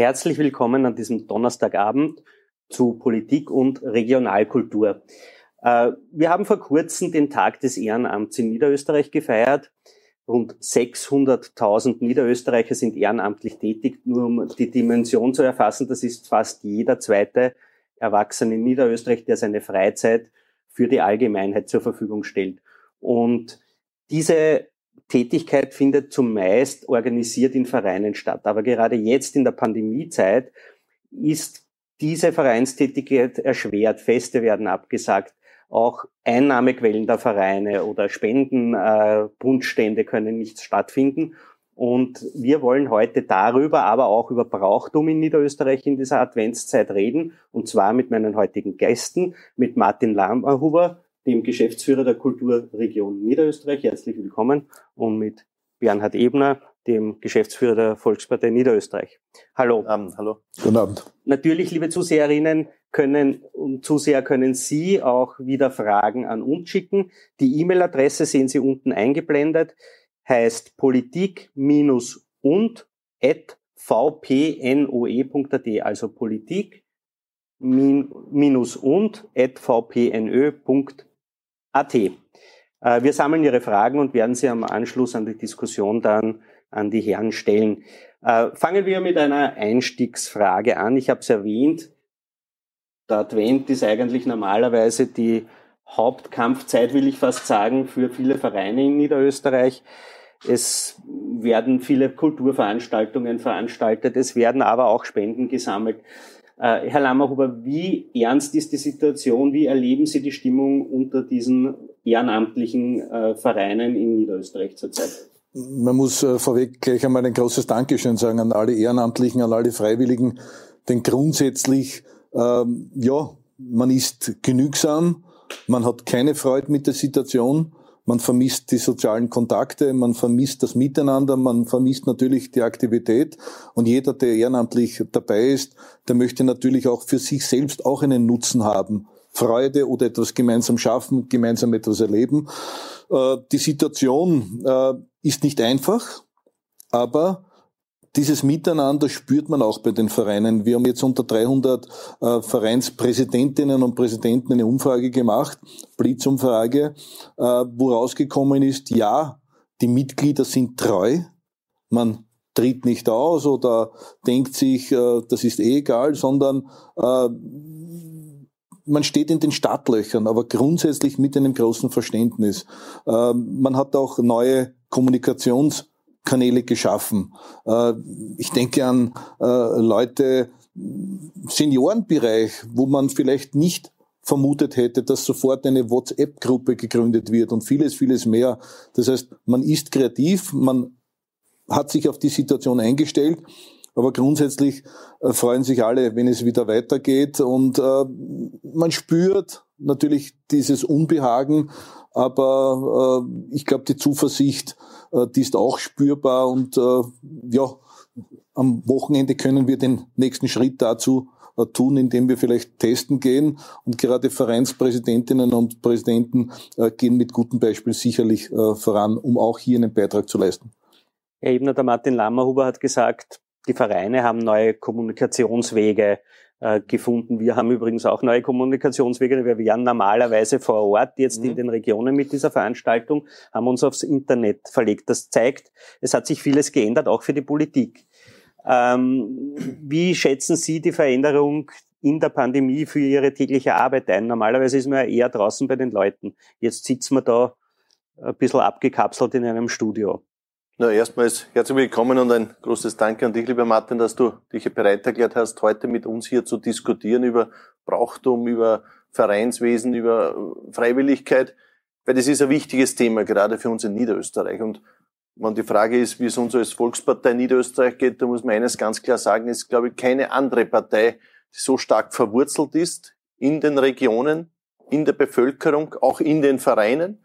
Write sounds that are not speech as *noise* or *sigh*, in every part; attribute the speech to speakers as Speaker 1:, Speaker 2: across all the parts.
Speaker 1: Herzlich willkommen an diesem Donnerstagabend zu Politik und Regionalkultur. Äh, wir haben vor kurzem den Tag des Ehrenamts in Niederösterreich gefeiert. Rund 600.000 Niederösterreicher sind ehrenamtlich tätig. Nur um die Dimension zu erfassen, das ist fast jeder zweite Erwachsene in Niederösterreich, der seine Freizeit für die Allgemeinheit zur Verfügung stellt. Und diese Tätigkeit findet zumeist organisiert in Vereinen statt. Aber gerade jetzt in der Pandemiezeit ist diese Vereinstätigkeit erschwert. Feste werden abgesagt. Auch Einnahmequellen der Vereine oder Spendenbundstände äh, können nicht stattfinden. Und wir wollen heute darüber, aber auch über Brauchtum in Niederösterreich in dieser Adventszeit reden. Und zwar mit meinen heutigen Gästen, mit Martin Lammerhuber, dem Geschäftsführer der Kulturregion Niederösterreich. Herzlich willkommen. Und mit Bernhard Ebner, dem Geschäftsführer der Volkspartei Niederösterreich. Hallo.
Speaker 2: Guten Abend. Hallo.
Speaker 1: Guten Abend. Natürlich, liebe Zuseherinnen, können und Zuseher können Sie auch wieder Fragen an uns schicken. Die E-Mail-Adresse sehen Sie unten eingeblendet, heißt politik-und at vpnoe.at, also politik minus und at vpnö.at. Äh, wir sammeln Ihre Fragen und werden sie am Anschluss an die Diskussion dann an die Herren stellen. Äh, fangen wir mit einer Einstiegsfrage an. Ich habe es erwähnt, der Advent ist eigentlich normalerweise die Hauptkampfzeit, will ich fast sagen, für viele Vereine in Niederösterreich. Es werden viele Kulturveranstaltungen veranstaltet, es werden aber auch Spenden gesammelt. Äh, Herr Lammerhuber, wie ernst ist die Situation? Wie erleben Sie die Stimmung unter diesen ehrenamtlichen äh, Vereinen in Niederösterreich zurzeit?
Speaker 3: Man muss äh, vorweg gleich einmal ein großes Dankeschön sagen an alle Ehrenamtlichen, an alle Freiwilligen, denn grundsätzlich ähm, ja, man ist genügsam, man hat keine Freude mit der Situation, man vermisst die sozialen Kontakte, man vermisst das Miteinander, man vermisst natürlich die Aktivität und jeder, der ehrenamtlich dabei ist, der möchte natürlich auch für sich selbst auch einen Nutzen haben. Freude oder etwas gemeinsam schaffen, gemeinsam etwas erleben. Äh, die Situation äh, ist nicht einfach, aber dieses Miteinander spürt man auch bei den Vereinen. Wir haben jetzt unter 300 äh, Vereinspräsidentinnen und Präsidenten eine Umfrage gemacht, Blitzumfrage, äh, wo rausgekommen ist, ja, die Mitglieder sind treu, man tritt nicht aus oder denkt sich, äh, das ist eh egal, sondern äh, man steht in den Startlöchern, aber grundsätzlich mit einem großen Verständnis. Äh, man hat auch neue Kommunikations Kanäle geschaffen. Äh, ich denke an äh, Leute, Seniorenbereich, wo man vielleicht nicht vermutet hätte, dass sofort eine WhatsApp-Gruppe gegründet wird und vieles, vieles mehr. Das heißt, man ist kreativ, man hat sich auf die Situation eingestellt, aber grundsätzlich äh, freuen sich alle, wenn es wieder weitergeht und man spürt natürlich dieses Unbehagen, aber äh, ich glaube, die Zuversicht, äh, die ist auch spürbar und äh, ja, am Wochenende können wir den nächsten Schritt dazu äh, tun, indem wir vielleicht testen gehen. Und gerade Vereinspräsidentinnen und Präsidenten äh, gehen mit gutem Beispiel sicherlich äh, voran, um auch hier einen Beitrag zu leisten.
Speaker 1: Herr Ebner, der Martin Lammerhuber hat gesagt, die Vereine haben neue Kommunikationswege äh, gefunden. Wir haben übrigens auch neue Kommunikationswege. Wir wären normalerweise vor Ort jetzt mhm. in den Regionen mit dieser Veranstaltung, haben uns aufs Internet verlegt. Das zeigt, es hat sich vieles geändert, auch für die Politik. Ähm, wie schätzen Sie die Veränderung in der Pandemie für Ihre tägliche Arbeit ein? Normalerweise ist man ja eher draußen bei den Leuten. Jetzt sitzen wir da ein bisschen abgekapselt in einem Studio.
Speaker 2: Na, erstmals herzlich willkommen und ein großes Danke an dich, lieber Martin, dass du dich bereit erklärt hast, heute mit uns hier zu diskutieren über Brauchtum, über Vereinswesen, über Freiwilligkeit, weil das ist ein wichtiges Thema, gerade für uns in Niederösterreich. Und wenn die Frage ist, wie es uns als Volkspartei Niederösterreich geht, da muss man eines ganz klar sagen, ist, glaube ich, keine andere Partei, die so stark verwurzelt ist in den Regionen, in der Bevölkerung, auch in den Vereinen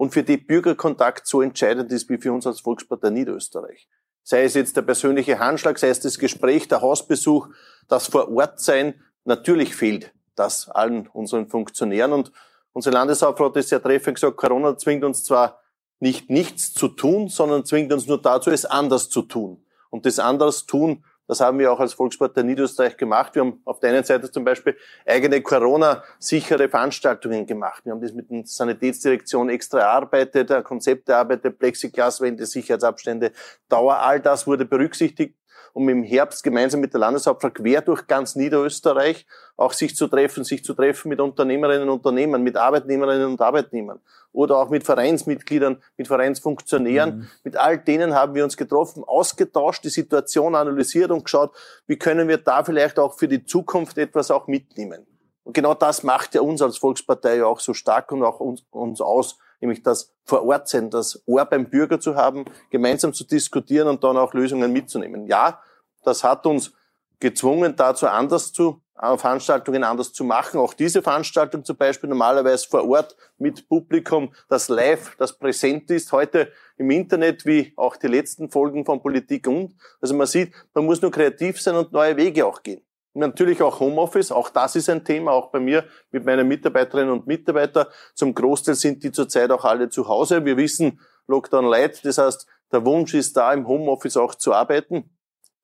Speaker 2: und für die Bürgerkontakt so entscheidend ist wie für uns als Volkspartei Niederösterreich. Sei es jetzt der persönliche Handschlag, sei es das Gespräch, der Hausbesuch, das vor Ort sein, natürlich fehlt das allen unseren Funktionären. Und unsere Landeshauptfrau hat es sehr treffend gesagt, Corona zwingt uns zwar nicht nichts zu tun, sondern zwingt uns nur dazu, es anders zu tun. Und das anders tun Das haben wir auch als Volkspartei Niederösterreich gemacht. Wir haben auf der einen Seite zum Beispiel eigene Corona-sichere Veranstaltungen gemacht. Wir haben das mit der Sanitätsdirektion extra erarbeitet, Konzepte erarbeitet, Plexiglaswände, Sicherheitsabstände, Dauer, all das wurde berücksichtigt um im Herbst gemeinsam mit der Landeshauptfrau quer durch ganz Niederösterreich auch sich zu treffen, sich zu treffen mit Unternehmerinnen und Unternehmern, mit Arbeitnehmerinnen und Arbeitnehmern oder auch mit Vereinsmitgliedern, mit Vereinsfunktionären. Mhm. Mit all denen haben wir uns getroffen, ausgetauscht, die Situation analysiert und geschaut, wie können wir da vielleicht auch für die Zukunft etwas auch mitnehmen. Und genau das macht ja uns als Volkspartei ja auch so stark und auch uns, uns aus, nämlich das vor Ort sein, das Ohr beim Bürger zu haben, gemeinsam zu diskutieren und dann auch Lösungen mitzunehmen. Ja, das hat uns gezwungen, dazu anders zu, äh, Veranstaltungen anders zu machen. Auch diese Veranstaltung zum Beispiel normalerweise vor Ort mit Publikum, das live, das präsent ist, heute im Internet, wie auch die letzten Folgen von Politik und. Also man sieht, man muss nur kreativ sein und neue Wege auch gehen. Natürlich auch Homeoffice, auch das ist ein Thema, auch bei mir mit meinen Mitarbeiterinnen und Mitarbeitern. Zum Großteil sind die zurzeit auch alle zu Hause. Wir wissen, Lockdown light, das heißt, der Wunsch ist da, im Homeoffice auch zu arbeiten.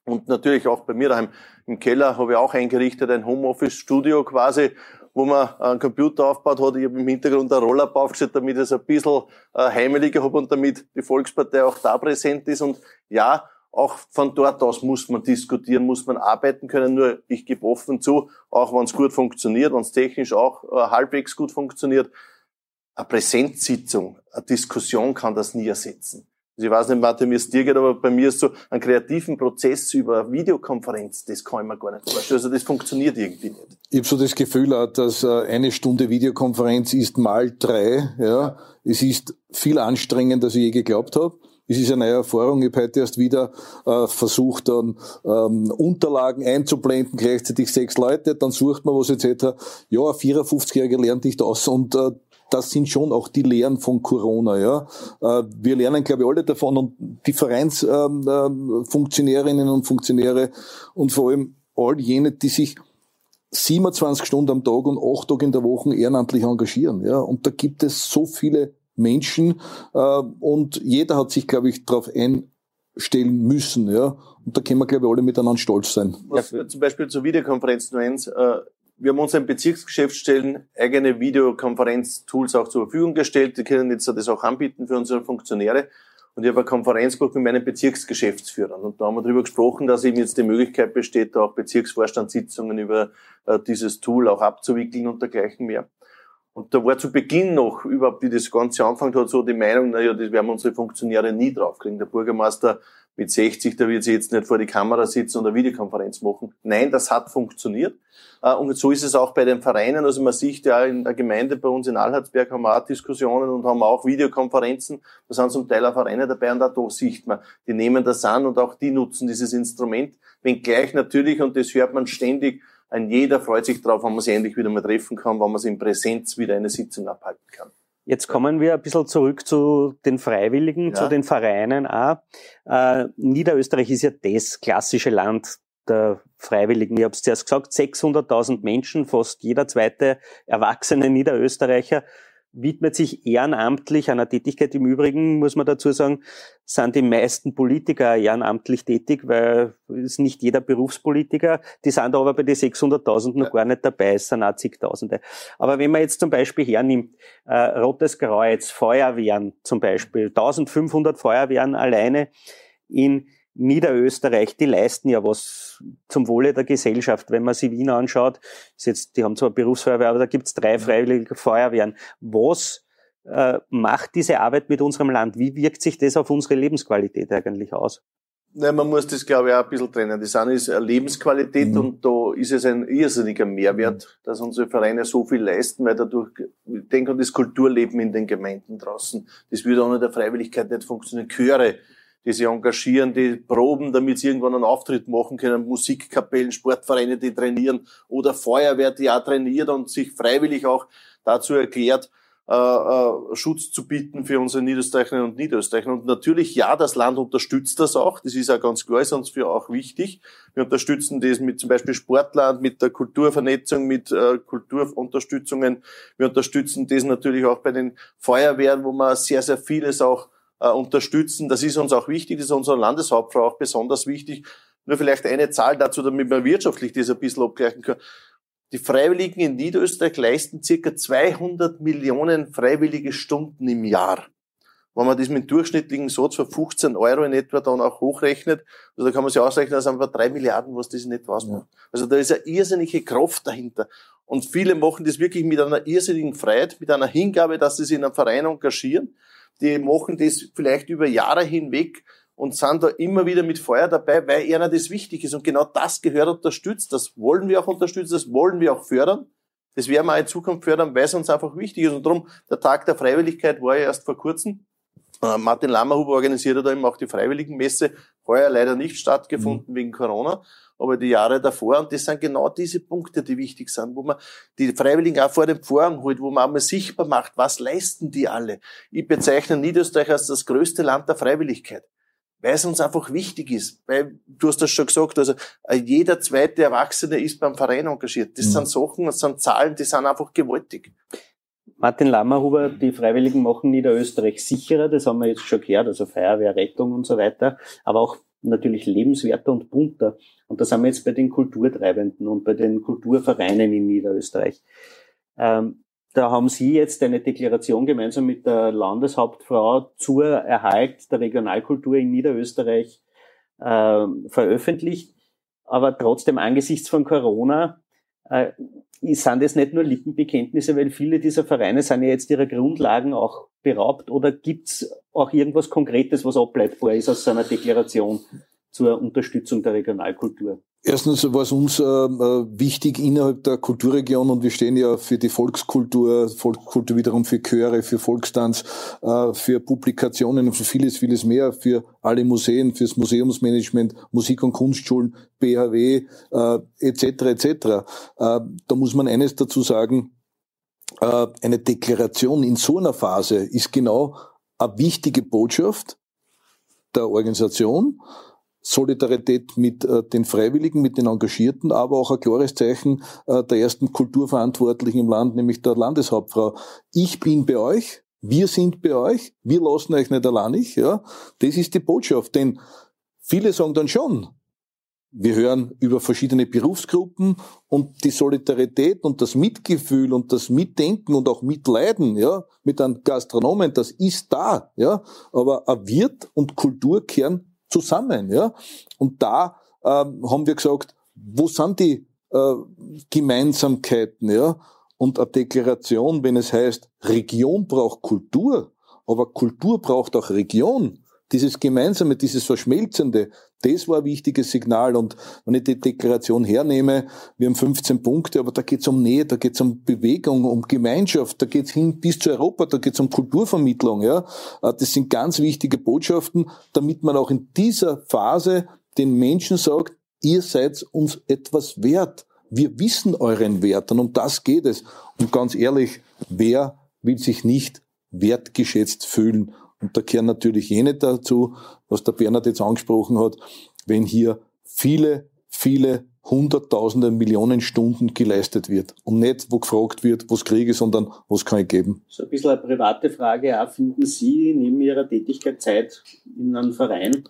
Speaker 2: Und natürlich auch bei mir daheim im Keller habe ich auch eingerichtet ein Homeoffice-Studio quasi, wo man einen Computer aufgebaut hat. Ich habe im Hintergrund einen Roller aufgestellt, damit ich es ein bisschen äh, heimeliger habe und damit die Volkspartei auch da präsent ist. Und ja, auch von dort aus muss man diskutieren, muss man arbeiten können. Nur ich gebe offen zu, auch wenn es gut funktioniert, wenn es technisch auch äh, halbwegs gut funktioniert, eine Präsenzsitzung, eine Diskussion kann das nie ersetzen. Also ich weiß nicht, Martin, wie es dir geht, aber bei mir ist so ein kreativen Prozess über Videokonferenz, das kann ich mir gar nicht vorstellen. Also das funktioniert irgendwie nicht.
Speaker 3: Ich habe so das Gefühl, dass äh, eine Stunde Videokonferenz ist mal drei. Ja. Es ist viel anstrengender, als ich je geglaubt habe. Es ist eine neue Erfahrung. Ich habe heute erst wieder äh, versucht, dann ähm, Unterlagen einzublenden, gleichzeitig sechs Leute, dann sucht man was etc. Ja, ein 54-Jähriger lernt nicht aus und äh, das sind schon auch die Lehren von Corona. Ja, äh, wir lernen, glaube ich, alle davon und die Vereinsfunktionärinnen ähm, äh, und Funktionäre und vor allem all jene, die sich 27 Stunden am Tag und 8 Tage in der Woche ehrenamtlich engagieren. Ja, und da gibt es so viele Menschen äh, und jeder hat sich, glaube ich, darauf einstellen müssen. Ja? Und da können wir, glaube ich, alle miteinander stolz sein.
Speaker 2: Was, zum Beispiel zur Videokonferenz nur eins. Äh, wir haben unseren Bezirksgeschäftsstellen eigene Videokonferenz-Tools auch zur Verfügung gestellt. Die können jetzt das auch anbieten für unsere Funktionäre. Und ich habe eine Konferenz gemacht mit meinen Bezirksgeschäftsführern. Und da haben wir darüber gesprochen, dass eben jetzt die Möglichkeit besteht, auch Bezirksvorstandssitzungen über äh, dieses Tool auch abzuwickeln und dergleichen mehr. Und da war zu Beginn noch, überhaupt wie das Ganze angefangen hat, so die Meinung, naja, das werden unsere Funktionäre nie draufkriegen. Der Bürgermeister mit 60, der wird sich jetzt nicht vor die Kamera sitzen und eine Videokonferenz machen. Nein, das hat funktioniert. Äh, und so ist es auch bei den Vereinen. Also man sieht ja in der Gemeinde bei uns in Alhardsberg haben wir auch Diskussionen und haben auch Videokonferenzen. Da sind zum Teil auch Vereine dabei und auch da sieht man, die nehmen das an und auch die nutzen dieses Instrument. Wenngleich natürlich, und das hört man ständig, ein jeder freut sich drauf, wenn man sich endlich wieder mal treffen kann, wenn man sich in Präsenz wieder eine Sitzung abhalten kann.
Speaker 1: Jetzt kommen wir ein bisschen zurück zu den Freiwilligen, ja. zu den Vereinen auch. Äh, Niederösterreich ist ja das klassische Land der Freiwilligen. Ich habe es zuerst gesagt, 600.000 Menschen, fast jeder zweite erwachsene Niederösterreicher widmet sich ehrenamtlich einer Tätigkeit. Im Übrigen muss man dazu sagen, sind die meisten Politiker ehrenamtlich tätig, weil es nicht jeder Berufspolitiker. Die sind aber bei den 600.000 noch gar nicht dabei, es sind auch zigtausende. Aber wenn man jetzt zum Beispiel hernimmt, äh, Rotes Kreuz, Feuerwehren zum Beispiel, 1500 Feuerwehren alleine in Niederösterreich, die leisten ja was zum Wohle der Gesellschaft. Wenn man sich Wien anschaut, ist jetzt, die haben zwar Berufsfeuerwehr, aber da gibt's drei mhm. freiwillige Feuerwehren. Was äh, macht diese Arbeit mit unserem Land? Wie wirkt sich das auf unsere Lebensqualität eigentlich aus?
Speaker 2: Nein, man muss das, glaube ich, auch ein bisschen trennen. Das eine ist Lebensqualität mhm. und da ist es ein irrsinniger Mehrwert, dass unsere Vereine so viel leisten, weil dadurch, ich denke an das Kulturleben in den Gemeinden draußen. Das würde ohne der Freiwilligkeit nicht funktionieren. Chöre, die sich engagieren, die proben, damit sie irgendwann einen Auftritt machen können, Musikkapellen, Sportvereine, die trainieren oder Feuerwehr, die auch trainiert und sich freiwillig auch dazu erklärt, äh, äh, Schutz zu bieten für unsere Niederösterreicherinnen und Niederösterreicher. Und natürlich, ja, das Land unterstützt das auch. Das ist ja ganz klar, ist uns für auch wichtig. Wir unterstützen das mit zum Beispiel Sportland, mit der Kulturvernetzung, mit äh, Kulturunterstützungen. Wir unterstützen das natürlich auch bei den Feuerwehren, wo man sehr, sehr vieles auch äh, unterstützen. Das ist uns auch wichtig, das ist unserer Landeshauptfrau auch besonders wichtig, Nur vielleicht eine Zahl dazu, damit man wirtschaftlich das ein bisschen abgleichen kann. Die Freiwilligen in Niederösterreich leisten circa 200 Millionen freiwillige Stunden im Jahr. Wenn man das mit durchschnittlichen Satz von 15 Euro in etwa dann auch hochrechnet, also da kann man sich ausrechnen, das sind einfach drei Milliarden, was das in etwa ausmacht. Ja. Also da ist eine irrsinnige Kraft dahinter. Und viele machen das wirklich mit einer irrsinnigen Freiheit, mit einer Hingabe, dass sie sich in einem Verein engagieren. Die machen das vielleicht über Jahre hinweg und sind da immer wieder mit Feuer dabei, weil ihnen das wichtig ist. Und genau das gehört unterstützt. Das wollen wir auch unterstützen, das wollen wir auch fördern. Das werden wir auch in Zukunft fördern, weil es uns einfach wichtig ist. Und darum, der Tag der Freiwilligkeit war ja erst vor kurzem. Äh, Martin Lammerhuber organisiert da eben auch die Freiwilligenmesse. Heuer leider nicht stattgefunden mhm. wegen Corona, aber die Jahre davor. Und das sind genau diese Punkte, die wichtig sind, wo man die Freiwilligen auch vor den Vorhang holt, wo man einmal sichtbar macht, was leisten die alle. Ich bezeichne Niederösterreich als das größte Land der Freiwilligkeit weil es uns einfach wichtig ist. Weil, du hast das schon gesagt, also äh, jeder zweite Erwachsene ist beim Verein engagiert. Das mhm. sind Sachen, das sind Zahlen, die sind einfach gewaltig.
Speaker 1: Martin Lammerhuber, die Freiwilligen machen Niederösterreich sicherer, das haben wir jetzt schon gehört, also Feuerwehr, Rettung und so weiter, aber auch natürlich lebenswerter und bunter. Und das haben wir jetzt bei den Kulturtreibenden und bei den Kulturvereinen in Niederösterreich. Ähm, da haben Sie jetzt eine Deklaration gemeinsam mit der Landeshauptfrau zur Erhalt der Regionalkultur in Niederösterreich äh, veröffentlicht. Aber trotzdem angesichts von Corona äh, sind es nicht nur Lippenbekenntnisse, weil viele dieser Vereine sind ja jetzt ihrer Grundlagen auch beraubt. Oder gibt es auch irgendwas Konkretes, was ableitbar ist aus seiner Deklaration zur Unterstützung der Regionalkultur?
Speaker 3: Erstens war es uns äh, äh, wichtig innerhalb der Kulturregion und wir stehen ja für die Volkskultur, Volkskultur wiederum für Chöre, für Volkstanz, äh, für Publikationen und für vieles, vieles mehr, für alle Museen, fürs Museumsmanagement, Musik- und Kunstschulen, BHW äh, etc. etc. Äh, da muss man eines dazu sagen, äh, eine Deklaration in so einer Phase ist genau eine wichtige Botschaft der Organisation, Solidarität mit äh, den Freiwilligen, mit den Engagierten, aber auch ein klares Zeichen äh, der ersten Kulturverantwortlichen im Land, nämlich der Landeshauptfrau. Ich bin bei euch, wir sind bei euch, wir lassen euch nicht alleinig, ja. Das ist die Botschaft, denn viele sagen dann schon, wir hören über verschiedene Berufsgruppen und die Solidarität und das Mitgefühl und das Mitdenken und auch Mitleiden, ja, mit einem Gastronomen, das ist da, ja. Aber ein Wirt und Kultur kehren zusammen. Ja? Und da ähm, haben wir gesagt, wo sind die äh, Gemeinsamkeiten? Ja? Und eine Deklaration, wenn es heißt, Region braucht Kultur, aber Kultur braucht auch Region, dieses Gemeinsame, dieses Verschmelzende, das war ein wichtiges Signal. Und wenn ich die Deklaration hernehme, wir haben 15 Punkte, aber da geht es um Nähe, da geht es um Bewegung, um Gemeinschaft, da geht es hin bis zu Europa, da geht es um Kulturvermittlung. Ja, äh, Das sind ganz wichtige Botschaften, damit man auch in dieser Phase den Menschen sagt, ihr seid uns etwas wert. Wir wissen euren Wert und um das geht es. Und ganz ehrlich, wer will sich nicht wertgeschätzt fühlen? Und da kehren natürlich jene dazu, was der Bernhard jetzt angesprochen hat, wenn hier viele, viele Hunderttausende, Millionen Stunden geleistet wird. Und nicht, wo gefragt wird, was kriege ich, sondern was kann ich geben.
Speaker 1: So ein bisschen eine private Frage auch. Finden Sie neben Ihrer Tätigkeit Zeit, in einem Verein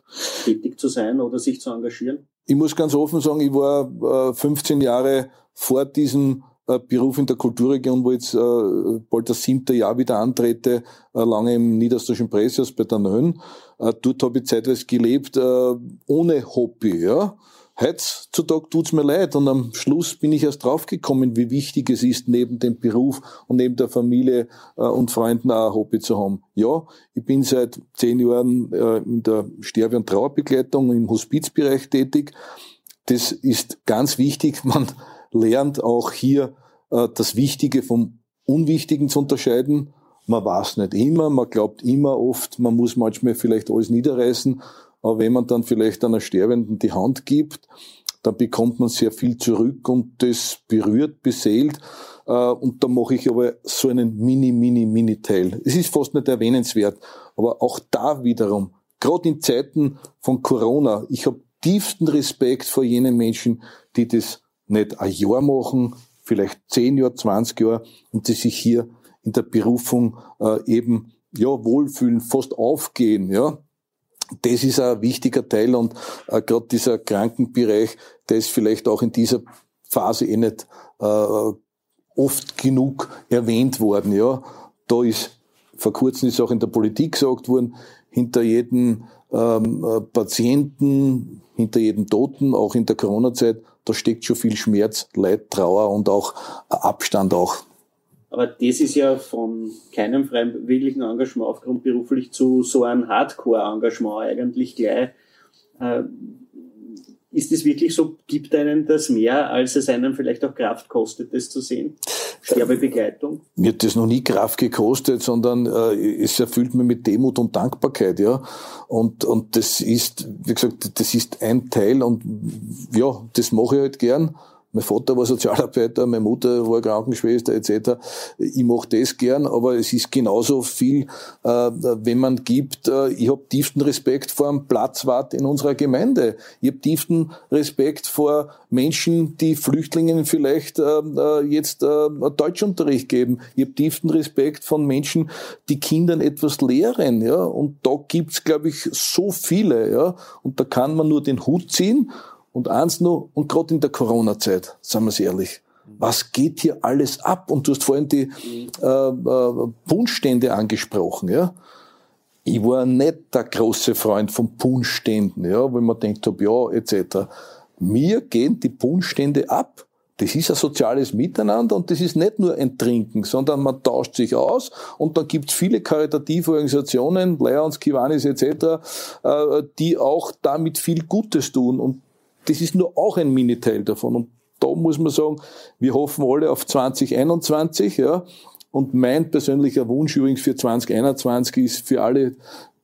Speaker 1: tätig zu sein oder sich zu engagieren?
Speaker 3: Ich muss ganz offen sagen, ich war 15 äh, Jahre vor diesem Beruf in der Kulturregion, wo jetzt äh, bald das siebte Jahr wieder antrete, äh, lange im niederösterreichischen Presshaus bei der. Äh, dort habe ich zeitweise gelebt, äh, ohne Hobby. Ja. Heutzutage tut's mir leid und am Schluss bin ich erst draufgekommen, wie wichtig es ist, neben dem Beruf und neben der Familie äh, und Freunden auch ein Hobby zu haben. Ja, ich bin seit zehn Jahren äh, in der Sterbe- und Trauerbegleitung im Hospizbereich tätig. Das ist ganz wichtig. *laughs* Man lernt auch hier äh, das Wichtige vom Unwichtigen zu unterscheiden. Man weiß nicht immer, man glaubt immer oft, man muss manchmal vielleicht alles niederreißen, aber wenn man dann vielleicht einer Sterbenden die Hand gibt, dann bekommt man sehr viel zurück und das berührt, beseelt. Äh, und da mache ich aber so einen mini, mini, mini Teil. Es ist fast nicht erwähnenswert, aber auch da wiederum, gerade in Zeiten von Corona, ich habe tiefsten Respekt vor jenen Menschen, die das nicht ein Jahr machen, vielleicht zehn Jahre, 20 Jahre und die sich hier in der Berufung äh, eben ja wohlfühlen, fast aufgehen, ja. das ist ein wichtiger Teil und äh, gerade dieser Krankenbereich, der ist vielleicht auch in dieser Phase eh nicht äh, oft genug erwähnt worden. Ja, da ist vor kurzem ist auch in der Politik gesagt worden, hinter jedem ähm, äh, Patienten, hinter jedem Toten, auch in der Corona-Zeit, da steckt schon viel Schmerz, Leid, Trauer und auch Abstand auch.
Speaker 1: Aber das ist ja von keinem freiwilligen Engagement aufgrund beruflich zu so einem Hardcore-Engagement eigentlich gleich. Äh, ist es wirklich so, gibt einen das mehr, als es einem vielleicht auch Kraft kostet, das zu sehen? Sterbebegleitung?
Speaker 3: Mir hat das noch nie Kraft gekostet, sondern äh, es erfüllt mich mit Demut und Dankbarkeit, ja. Und, und das ist, wie gesagt, das ist ein Teil und ja, das mache ich halt gern. Mein Vater war Sozialarbeiter, meine Mutter war Krankenschwester etc. Ich mache das gern, aber es ist genauso viel, äh, wenn man gibt. Äh, ich habe tiefsten Respekt vor dem Platzwart in unserer Gemeinde. Ich habe tiefsten Respekt vor Menschen, die Flüchtlingen vielleicht äh, jetzt Deutschunterricht geben. Ich habe tiefsten Respekt von Menschen, die Kindern etwas lehren. Ja? Und da gibt's, glaube ich, so viele. Ja? Und da kann man nur den Hut ziehen und eins noch, und gerade in der Corona-Zeit, sagen wir es ehrlich, was geht hier alles ab? Und du hast vorhin die äh, äh, Punschstände angesprochen, ja. Ich war nicht der große Freund von Punschständen, ja, weil man denkt hab, ja, etc. Mir gehen die Punschstände ab. Das ist ein soziales Miteinander und das ist nicht nur ein Trinken, sondern man tauscht sich aus und dann gibt's viele karitative Organisationen, Lions, Kiwanis etc., äh, die auch damit viel Gutes tun. Und das ist nur auch ein Miniteil davon. Und da muss man sagen, wir hoffen alle auf 2021, ja. Und mein persönlicher Wunsch übrigens für 2021 ist für alle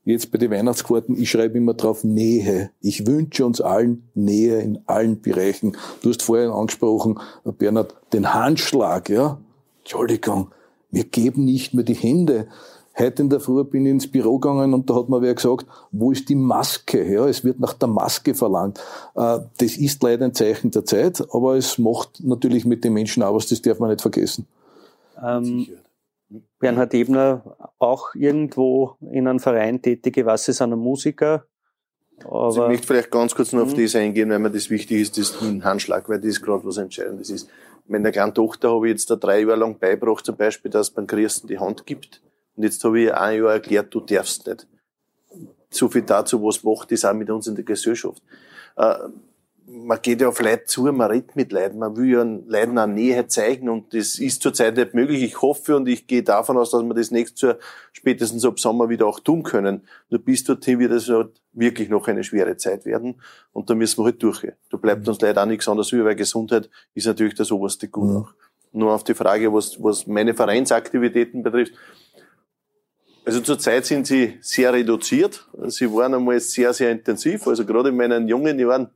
Speaker 3: jetzt bei den Weihnachtskarten, ich schreibe immer drauf Nähe. Ich wünsche uns allen Nähe in allen Bereichen. Du hast vorher angesprochen, Bernhard, den Handschlag, ja. Entschuldigung, wir geben nicht mehr die Hände. Heute in der Früh bin ich ins Büro gegangen und da hat mir wer gesagt, wo ist die Maske? Ja, es wird nach der Maske verlangt. Äh, das ist leider ein Zeichen der Zeit, aber es macht natürlich mit den Menschen auch was, das darf man nicht vergessen. Ähm,
Speaker 1: Bernhard Ebner auch irgendwo in einem Verein tätige, was ist ein Musiker?
Speaker 2: Aber also ich möchte vielleicht ganz kurz noch auf mhm. das eingehen, weil mir das wichtig ist, das Handschlag, weil das ist gerade was Entscheidendes ist. Meiner kleinen Tochter habe ich jetzt da drei Jahre lang beigebracht, zum Beispiel, dass beim Christen die Hand gibt und jetzt habe ich ein Jahr erklärt, du darfst nicht. So viel dazu, was macht das auch mit uns in der Gesellschaft. Äh, man geht ja auf Leute zu, man redet mit Leuten, man will ja Leuten eine Nähe zeigen und das ist zurzeit nicht möglich. Ich hoffe und ich gehe davon aus, dass wir das nächstes Jahr spätestens ab Sommer wieder auch tun können. Nur bis dorthin wird es halt wirklich noch eine schwere Zeit werden und da müssen wir halt durchgehen. Da bleibt uns leider auch nichts anderes über, weil Gesundheit ist natürlich das oberste Gut mhm. Nur auf die Frage, was, was meine Vereinsaktivitäten betrifft, also zurzeit sind sie sehr reduziert. Sie waren einmal sehr, sehr intensiv. Also gerade in meinen jungen Jahren,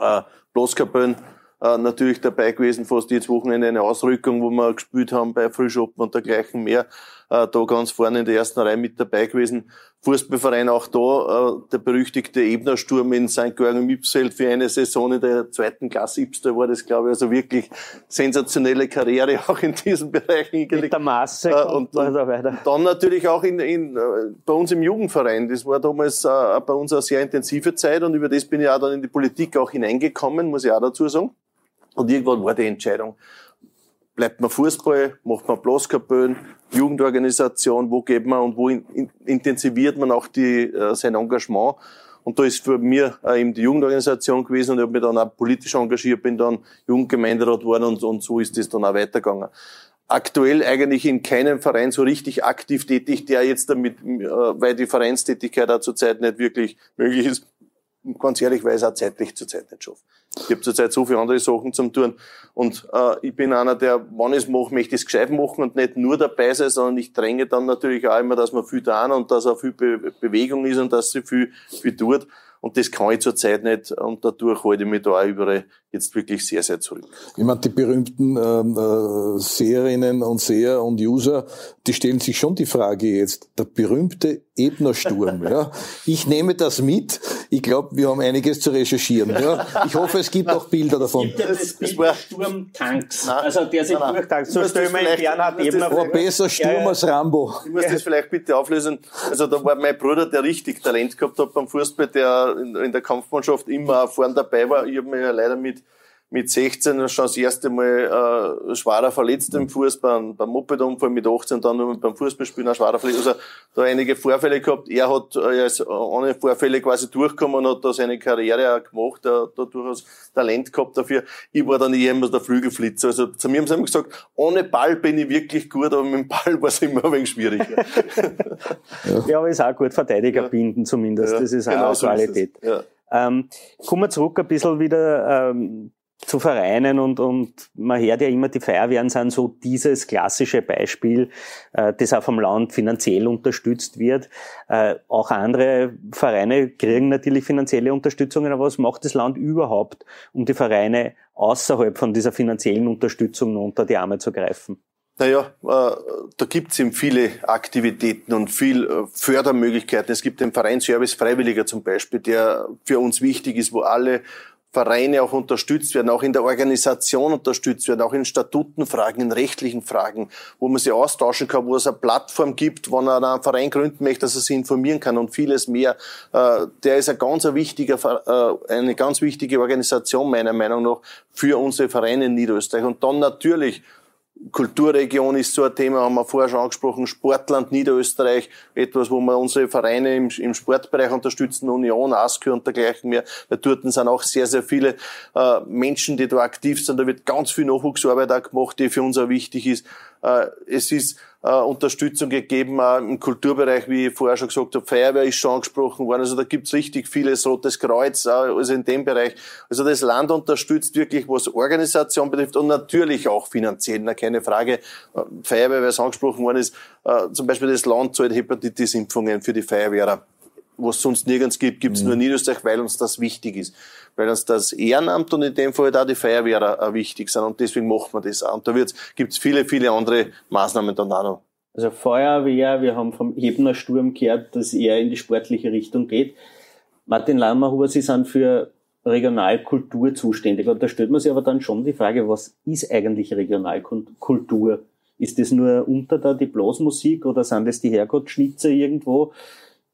Speaker 2: äh, Bloßkapellen, äh, natürlich dabei gewesen, fast jedes Wochenende eine Ausrückung, wo wir gespielt haben bei Frühschoppen und dergleichen mehr äh, da ganz vorne in der ersten Reihe mit dabei gewesen. Fußballverein auch da, äh, der berüchtigte Ebnersturm in St. Georgen im Ipsfeld für eine Saison in der zweiten Klasse Ipster war das, glaube ich, also wirklich sensationelle Karriere *laughs* auch in diesem Bereich
Speaker 1: hingelegt. Mit der Masse äh,
Speaker 2: und, und, weiter. dann natürlich auch in, in, äh, bei uns im Jugendverein. Das war damals äh, bei uns eine sehr intensive Zeit und über das bin ich auch dann in die Politik auch hineingekommen, muss ich auch dazu sagen. Und irgendwann war die Entscheidung, bleibt man Fußball, macht man Blaskapellen, Jugendorganisation, wo geht man und wo in, intensiviert man auch die, äh, sein Engagement. Und da ist für mir äh, eben die Jugendorganisation gewesen und ich habe mich dann auch politisch engagiert, bin dann Jugendgemeinderat geworden und, und so ist das dann auch weitergegangen. Aktuell eigentlich in keinem Verein so richtig aktiv tätig, der jetzt damit, äh, weil die Vereinstätigkeit auch zurzeit nicht wirklich möglich ist, ganz ehrlich, weil es auch zeitlich zurzeit nicht schaffe. Ich habe zurzeit so viele andere Sachen zum tun. Und äh, ich bin einer, der, wann ich es mache, möchte ich es gescheit machen und nicht nur dabei sein, sondern ich dränge dann natürlich auch immer, dass man viel da und dass auch viel Be Bewegung ist und dass sie viel, viel tut. Und das kann ich zurzeit nicht und dadurch halte ich mich da auch überall jetzt wirklich sehr, sehr zurück.
Speaker 3: Ich meine, die berühmten ähm, äh, Seherinnen und Seher und User, die stellen sich schon die Frage jetzt, der berühmte Ebner-Sturm. *laughs* ja. Ich nehme das mit. Ich glaube, wir haben einiges zu recherchieren. Ja. Ich hoffe, es gibt auch Bilder davon.
Speaker 1: Es gibt ja das Bild des Sturmtanks. Also der sich durchtankt. So wir ihn Bernhard
Speaker 3: Ebner vor. besser Sturm ja, als Rambo.
Speaker 2: Ich muss das vielleicht bitte auflösen. Also da war mein Bruder, der richtig Talent gehabt hat beim Fußball, der in der Kampfmannschaft immer vorne dabei war. Ich habe mich ja leider mit mit 16 schon das erste Mal äh, schwerer verletzt im Fuß, beim, beim Mopedunfall mit 18 dann nur beim Fußballspielen auch schwerer verletzt. Also da einige Vorfälle gehabt. Er hat äh, ist ohne Vorfälle quasi durchgekommen und hat da seine Karriere auch gemacht, er hat da durchaus Talent gehabt dafür. Ich war dann immer der Flügelflitzer. Also zu mir haben sie immer gesagt, ohne Ball bin ich wirklich gut, aber mit dem Ball *laughs* war es immer ein wenig schwieriger.
Speaker 1: ja. *laughs* ja, aber ist auch gut Verteidiger ja. binden zumindest. Ja, das ist genau auch eine Qualität. Ja. Ähm, kommen wir zurück ein bisschen wieder ähm, zu Vereinen und, und man hört ja immer, die Feuerwehren sind so dieses klassische Beispiel, äh, das auch vom Land finanziell unterstützt wird. Äh, auch andere Vereine kriegen natürlich finanzielle Unterstützungen, aber was macht das Land überhaupt, um die Vereine außerhalb von dieser finanziellen Unterstützung unter die Arme zu greifen?
Speaker 2: Naja, äh, da gibt's eben viele Aktivitäten und viel äh, Fördermöglichkeiten. Es gibt den Verein Service Freiwilliger zum Beispiel, der für uns wichtig ist, wo alle Vereine auch unterstützt werden, auch in der Organisation unterstützt werden, auch in Statutenfragen, in rechtlichen Fragen, wo man sich austauschen kann, wo es eine Plattform gibt, wo man einen Verein gründen möchte, dass er sich informieren kann und vieles mehr. Äh, der ist ein ganz wichtiger, äh, eine ganz wichtige Organisation meiner Meinung nach für unsere Vereine in Niederösterreich. Und dann natürlich Kulturregion ist so ein Thema, haben wir vorher schon angesprochen, Sportland Niederösterreich, etwas, wo wir unsere Vereine im, im Sportbereich unterstützen, Union, ASKÖ und dergleichen mehr, weil dort sind auch sehr, sehr viele äh, Menschen, die da aktiv sind, da wird ganz viel Nachwuchsarbeit auch gemacht, die für uns auch wichtig ist. Äh, es ist äh, Unterstützung gegeben auch im Kulturbereich, wie ich vorher schon gesagt habe. Feuerwehr ist schon angesprochen worden. Also da gibt's richtig vieles, Rotes Kreuz, also in dem Bereich. Also das Land unterstützt wirklich, was Organisation betrifft und natürlich auch finanziell, na, keine Frage. Äh, Feuerwehr, weil es angesprochen worden ist, zum Beispiel das Land zahlt Hepatitis-Impfungen für die Feuerwehrer was es sonst nirgends gibt, gibt's mhm. nur in Niederösterreich, weil uns das wichtig ist. Weil uns das Ehrenamt und in dem Fall halt auch die Feuerwehr wichtig sind und deswegen macht man das auch. Und da gibt's viele, viele andere Maßnahmen dann auch noch.
Speaker 1: Also Feuerwehr, wir haben vom Ebner Sturm gehört, dass er in die sportliche Richtung geht. Martin Lammerhuber, Sie sind für Regionalkultur zuständig. Und da stellt man sich aber dann schon die Frage, was ist eigentlich Regionalkultur? Ist das nur unter der die Blasmusik oder sind das die Herrgottschnitzer irgendwo?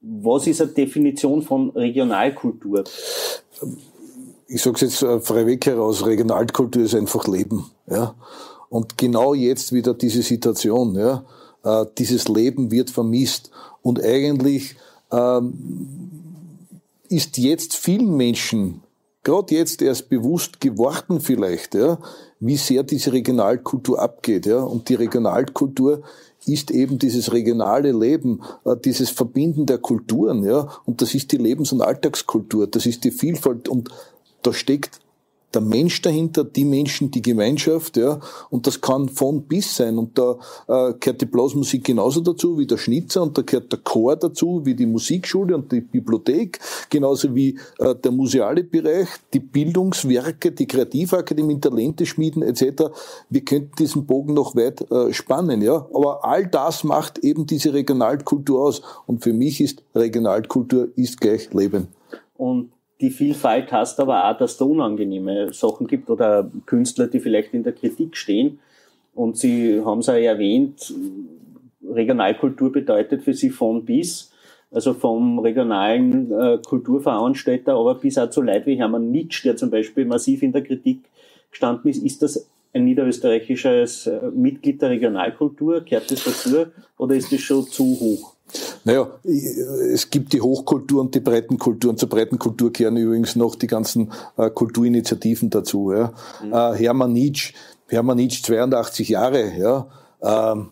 Speaker 1: Was ist eine Definition von Regionalkultur?
Speaker 3: Ich sage es jetzt äh, freiweg heraus, Regionalkultur ist einfach Leben. Ja? Und genau jetzt wieder diese Situation. Ja? Äh, dieses Leben wird vermisst. Und eigentlich ähm, ist jetzt vielen Menschen, gerade jetzt erst bewusst geworden vielleicht, ja, wie sehr diese Regionalkultur abgeht. Ja? Und die Regionalkultur ist eben dieses regionale Leben, äh, dieses Verbinden der Kulturen, ja. Und das ist die Lebens- und Alltagskultur, das ist die Vielfalt und da steckt der Mensch dahinter, die Menschen, die Gemeinschaft, ja, und das kann von bis sein. Und da äh, gehört die Blasmusik genauso dazu wie der Schnitzer und da gehört der Chor dazu, wie die Musikschule und die Bibliothek, genauso wie äh, der museale Bereich, die Bildungswerke, die Kreativakademien, Talente schmieden etc. Wir könnten diesen Bogen noch weit äh, spannen, ja. Aber all das macht eben diese Regionalkultur aus. Und für mich ist Regionalkultur ist gleich Leben.
Speaker 1: Und die Vielfalt hast aber auch, dass da unangenehme Sachen gibt oder Künstler, die vielleicht in der Kritik stehen. Und Sie haben es ja erwähnt, Regionalkultur bedeutet für Sie von bis, also vom regionalen äh, Kulturveranstalter, aber bis auch zu Leuten wie Hermann Nitsch, der zum Beispiel massiv in der Kritik gestanden ist. Ist das ein niederösterreichisches äh, Mitglied der Regionalkultur? Kehrt das dazu oder ist das schon zu hoch?
Speaker 3: Naja, es gibt die Hochkultur und die Breitenkultur. Und zur Breitenkultur kehren übrigens noch die ganzen äh, Kulturinitiativen dazu. Ja. Mhm. Äh, Hermann Nietzsche, Hermann Nietzsche, 82 Jahre, ja, ähm,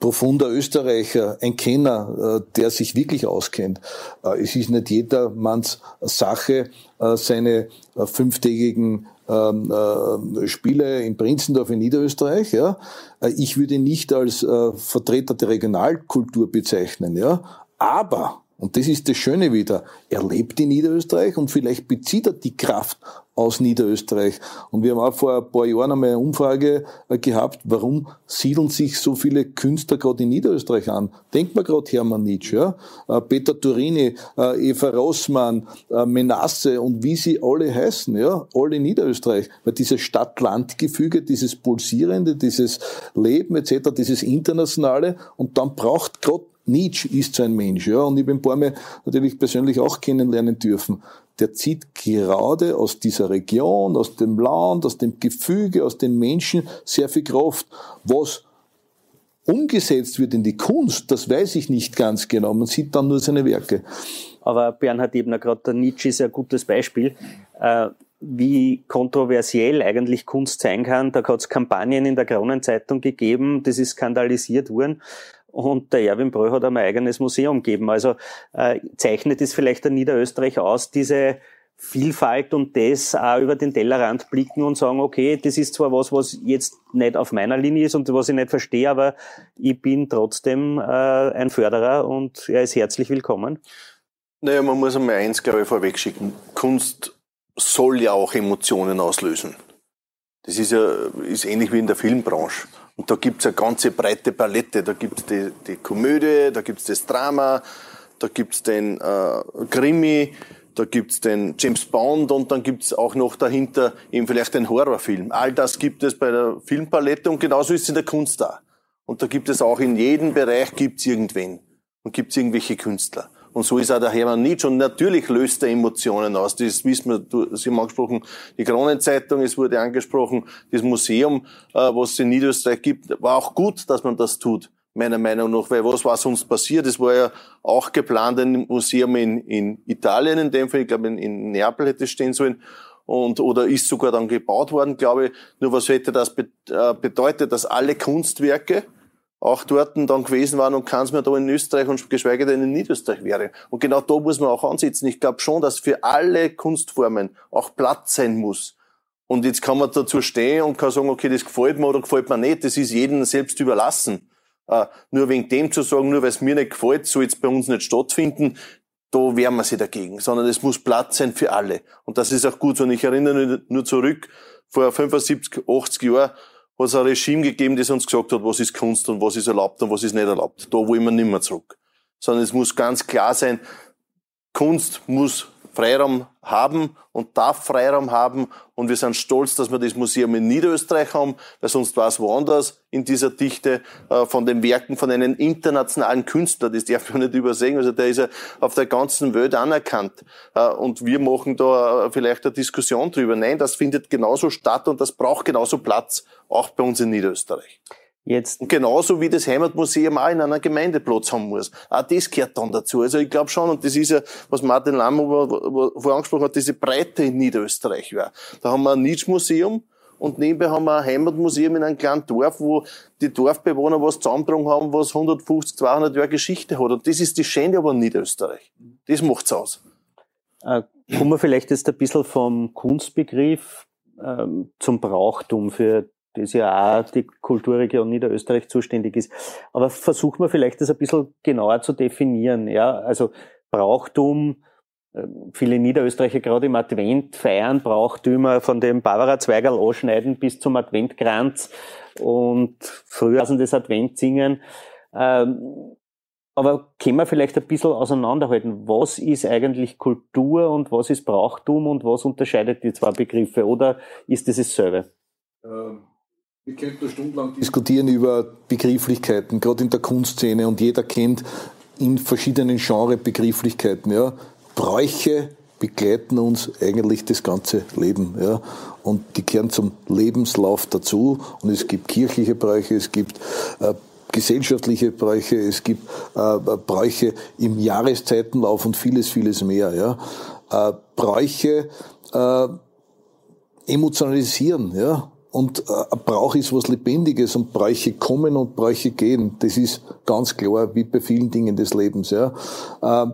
Speaker 3: profunder Österreicher, ein Kenner, äh, der sich wirklich auskennt. Äh, es ist nicht jedermanns Sache, äh, seine äh, fünftägigen ähm, äh, Spiele in Prinzendorf in Niederösterreich. Ja. Äh, ich würde ihn nicht als äh, Vertreter der Regionalkultur bezeichnen. Ja. Aber Und das ist das Schöne wieder. Er lebt in Niederösterreich und vielleicht bezieht er die Kraft aus Niederösterreich. Und wir haben auch vor ein paar Jahren einmal eine Umfrage äh, gehabt, warum siedeln sich so viele Künstler gerade in Niederösterreich an? Denkt man gerade Hermann Nietzsche, ja? Äh, Peter Turini, äh, Eva Rossmann, Menasse und wie sie alle heißen, ja? Alle in Niederösterreich. Weil dieses Stadt-Land-Gefüge, dieses Pulsierende, dieses Leben etc., dieses Internationale und dann braucht gerade Nietzsche ist so ein Mensch, ja, und ich bin ein paar Mal natürlich persönlich auch kennenlernen dürfen. Der zieht gerade aus dieser Region, aus dem Land, aus dem Gefüge, aus den Menschen sehr viel Kraft. Was umgesetzt wird in die Kunst, das weiß ich nicht ganz genau. Man sieht dann nur seine Werke.
Speaker 1: Aber Bernhard Ebner, gerade der Nietzsche ist ein gutes Beispiel. Äh, wie kontroversiell eigentlich Kunst sein kann. Da hat es Kampagnen in der Kronenzeitung gegeben, das ist skandalisiert worden. Und der Erwin Brö hat ein eigenes Museum gegeben. Also äh, zeichnet es vielleicht der Niederösterreich aus, diese Vielfalt und das auch über den Tellerrand blicken und sagen, okay, das ist zwar was, was jetzt nicht auf meiner Linie ist und was ich nicht verstehe, aber ich bin trotzdem äh, ein Förderer und er ist herzlich willkommen.
Speaker 2: Naja, man muss einmal eins, glaube ich, vorweg schicken. Kunst soll ja auch Emotionen auslösen. Das ist ja ist ähnlich wie in der Filmbranche. Und da gibt's eine ganze breite Palette. Da gibt's die, die Komödie, da gibt's das Drama, da gibt's den äh, Krimi, da gibt's den James Bond und dann gibt's auch noch dahinter eben vielleicht den Horrorfilm. All das gibt es bei der Filmpalette und genauso ist es in der Kunst da. Und da gibt es auch in jedem Bereich gibt's irgendwen und gibt's irgendwelche Künstler. Und so ist auch der Hermann Nietzsche. Und natürlich löst er Emotionen aus. Das wissen wir, du, Sie haben angesprochen, die Kronenzeitung, es wurde angesprochen, das Museum, äh, was es in Niederösterreich gibt, war auch gut, dass man das tut, meiner Meinung nach. Weil was war sonst passiert? Es war ja auch geplant, ein Museum in, in Italien, in dem Fall, ich glaube in, in Neapel hätte es stehen sollen und oder ist sogar dann gebaut worden, glaube ich. Nur was hätte das äh, bedeutet, dass alle Kunstwerke auch dort dann gewesen waren und keins mehr da in Österreich und geschweige denn in Niederösterreich wäre. Und genau da muss man auch ansetzen. Ich glaube schon, dass für alle Kunstformen auch Platz sein muss. Und jetzt kann man dazu stehen und kann sagen, okay, das gefällt mir oder gefällt mir nicht. Das ist jedem selbst überlassen. Uh, nur wegen dem zu sagen, nur weil es mir nicht gefällt, soll jetzt bei uns nicht stattfinden, da wehren wir sie dagegen. Sondern es muss Platz sein für alle. Und das ist auch gut so. Und ich erinnere nur zurück, vor 75, 80 Jahren hat es ein Regime gegeben, das uns gesagt hat, was ist Kunst und was ist erlaubt und was ist nicht erlaubt. Da wollen wir nicht mehr zurück. Sondern es muss ganz klar sein, Kunst muss Freiraum haben und darf Freiraum haben. Und wir sind stolz, dass wir das Museum in Niederösterreich haben, weil sonst war es woanders in dieser Dichte äh, von den Werken von einem internationalen Künstler. Das darf man nicht übersehen. Also der ist ja auf der ganzen Welt anerkannt. Äh, und wir machen da äh, vielleicht eine Diskussion drüber. Nein, das findet genauso statt und das braucht genauso Platz, auch bei uns in Niederösterreich. Jetzt. Und genauso wie das Heimatmuseum auch in einer Gemeinde Platz haben muss. Auch das gehört dann dazu. Also ich glaube schon, und das ist ja, was Martin Lamm vorher angesprochen hat, diese Breite in Niederösterreich wäre. Da haben wir ein Nietzsche-Museum, und nebenbei haben wir ein Heimatmuseum in einem kleinen Dorf, wo die Dorfbewohner was zusammengetragen haben, was 150, 200 Jahre Geschichte hat. Und das ist die Schande aber in Niederösterreich. Das macht's aus.
Speaker 1: Äh, kommen wir vielleicht jetzt ein bisschen vom Kunstbegriff ähm, zum Brauchtum für das ja auch die Kulturregion Niederösterreich zuständig ist. Aber versuchen wir vielleicht das ein bisschen genauer zu definieren. Ja, also Brauchtum, äh, viele Niederösterreicher gerade im Advent feiern Brauchtümer von dem Barbara-Zweigerl anschneiden bis zum Adventkranz und früher das Advent singen. Ähm, aber können wir vielleicht ein bisschen auseinanderhalten? Was ist eigentlich Kultur und was ist Brauchtum und was unterscheidet die zwei Begriffe? Oder ist das dasselbe?
Speaker 3: Ähm wir könnten stundenlang diskutieren über Begrifflichkeiten, gerade in der Kunstszene und jeder kennt in verschiedenen Genres Begrifflichkeiten. Ja. Bräuche begleiten uns eigentlich das ganze Leben. Ja. Und die kehren zum Lebenslauf dazu. Und es gibt kirchliche Bräuche, es gibt äh, gesellschaftliche Bräuche, es gibt äh, Bräuche im Jahreszeitenlauf und vieles, vieles mehr. Ja. Äh, Bräuche äh, emotionalisieren. Ja und äh, Brauch ist was Lebendiges und Bräuche kommen und Bräuche gehen. Das ist ganz klar, wie bei vielen Dingen des Lebens. Ja. Äh,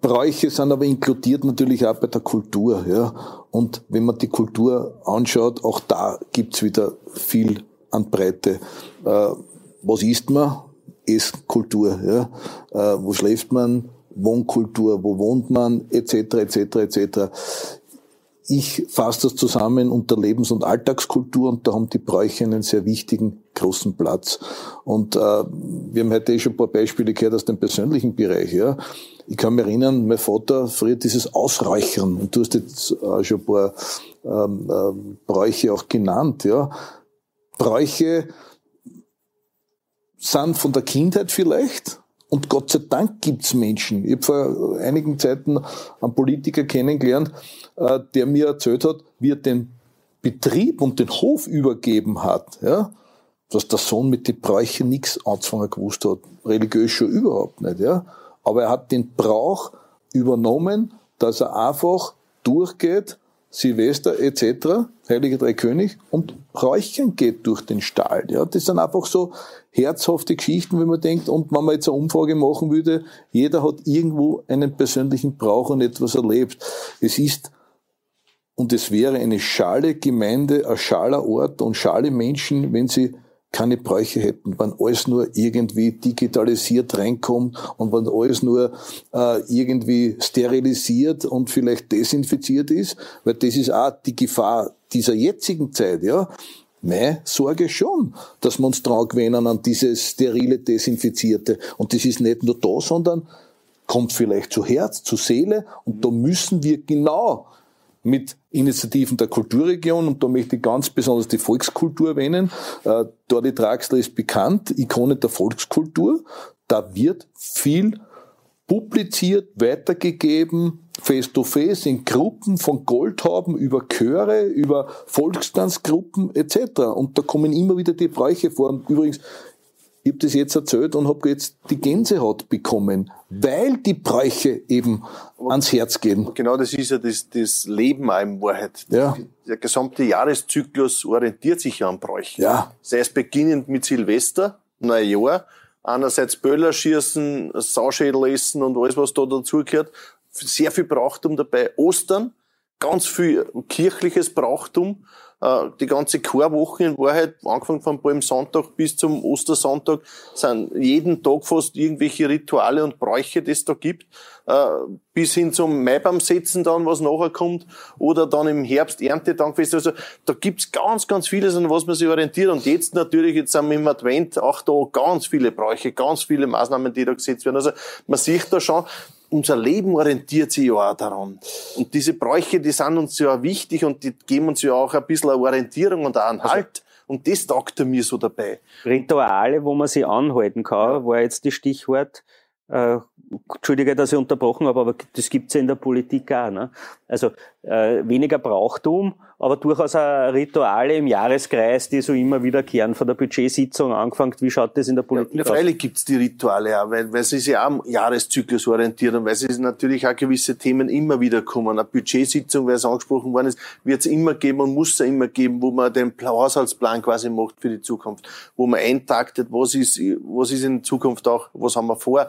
Speaker 3: Bräuche sind aber inkludiert natürlich auch bei der Kultur. Ja. Und wenn man die Kultur anschaut, auch da gibt's wieder viel an Breite. Äh, was isst man? Esskultur. Ja. Äh, wo schläft man? Wohnkultur, wo wohnt man, etc., etc., etc. Ich fasse das zusammen unter Lebens- und Alltagskultur und da haben die Bräuche einen sehr wichtigen, großen Platz. Und äh, wir haben heute eh schon ein paar Beispiele gehört aus dem persönlichen Bereich. Ja. Ich kann mich erinnern, mein Vater früher dieses Ausräuchern, und du hast jetzt äh, schon ein paar ähm, äh, Bräuche auch genannt. Ja. Bräuche sind von der Kindheit vielleicht, und Gott sei Dank gibt's Menschen. Ich habe vor einigen Zeiten einen Politiker kennengelernt, äh, der mir erzählt hat, wie er den Betrieb und den Hof übergeben hat. Ja? Dass der Sohn mit den Bräuchen nichts anzufangen gewusst hat. Religiös schon überhaupt nicht. Ja? Aber er hat den Brauch übernommen, dass er einfach durchgeht Silvester etc., Heilige Drei König und Räuchern geht durch den Stall. Ja, das sind einfach so herzhafte Geschichten, wenn man denkt, und wenn man jetzt eine Umfrage machen würde, jeder hat irgendwo einen persönlichen Brauch und etwas erlebt. Es ist und es wäre eine schale Gemeinde, ein schaler Ort und schale Menschen, wenn sie keine Bräuche hätten, wenn alles nur irgendwie digitalisiert reinkommt und wenn alles nur äh, irgendwie sterilisiert und vielleicht desinfiziert ist, weil das ist auch die Gefahr dieser jetzigen Zeit, ja. Meine Sorge schon, dass wir uns dran gewöhnen an dieses sterile, desinfizierte. Und das ist nicht nur da, sondern kommt vielleicht zu Herz, zu Seele. Und da müssen wir genau mit Initiativen der Kulturregion und da möchte ich ganz besonders die Volkskultur erwähnen. Äh, die Draxler ist bekannt, Ikone der Volkskultur. Da wird viel publiziert, weitergegeben, face to face in Gruppen von Goldhauben über Chöre, über Volkstanzgruppen etc. Und da kommen immer wieder die Bräuche vor. übrigens, ich habe das jetzt erzählt und habe jetzt die Gänsehaut bekommen, weil die Bräuche eben ans Herz gehen.
Speaker 2: Genau, das ist ja das, das Leben auch in Wahrheit.
Speaker 3: Ja.
Speaker 2: Der gesamte Jahreszyklus orientiert sich ja an Bräuchen.
Speaker 3: Ja.
Speaker 2: Sei es beginnend mit Silvester, Neujahr, einerseits Böller schießen, Sauschädel essen und alles, was da dazugehört. Sehr viel Brauchtum dabei. Ostern, ganz viel kirchliches Brauchtum die ganze Chorwoche in Wahrheit, angefangen vom Palmsonntag bis zum Ostersonntag, sind jeden Tag fast irgendwelche Rituale und Bräuche, die es da gibt, äh, bis hin zum Maibaumsetzen dann, was nachher kommt, oder dann im Herbst Erntedankfest. Also da gibt's ganz, ganz vieles, an was man sich orientiert. Und jetzt natürlich, jetzt sind wir im Advent, auch da ganz viele Bräuche, ganz viele Maßnahmen, die da gesetzt werden. Also man sieht da schon, unser Leben orientiert sich ja auch daran. Und diese Bräuche, die sind uns ja wichtig und die geben uns ja auch ein bisschen eine Orientierung und einen Halt. Also, und das taugt er mir so dabei.
Speaker 1: Rituale, wo man sich anhalten kann, war jetzt das Stichwort. Äh, Entschuldige, dass ich unterbrochen habe, aber das gibt's ja in der Politik auch. Ne? Also äh, weniger Brauchtum, aber durchaus auch Rituale im Jahreskreis, die so immer wiederkehren von der Budgetsitzung angefangen. Wie schaut das in der Politik
Speaker 2: ja,
Speaker 1: aus?
Speaker 2: Freilich gibt's die Rituale auch, weil, weil sie sich auch am Jahreszyklus orientieren und weil sie natürlich auch gewisse Themen immer wieder kommen. Eine Budgetsitzung, weil es angesprochen worden ist, wird's immer geben und muss es immer geben, wo man den Haushaltsplan quasi macht für die Zukunft, wo man eintaktet, was ist, was ist in Zukunft auch, was haben wir vor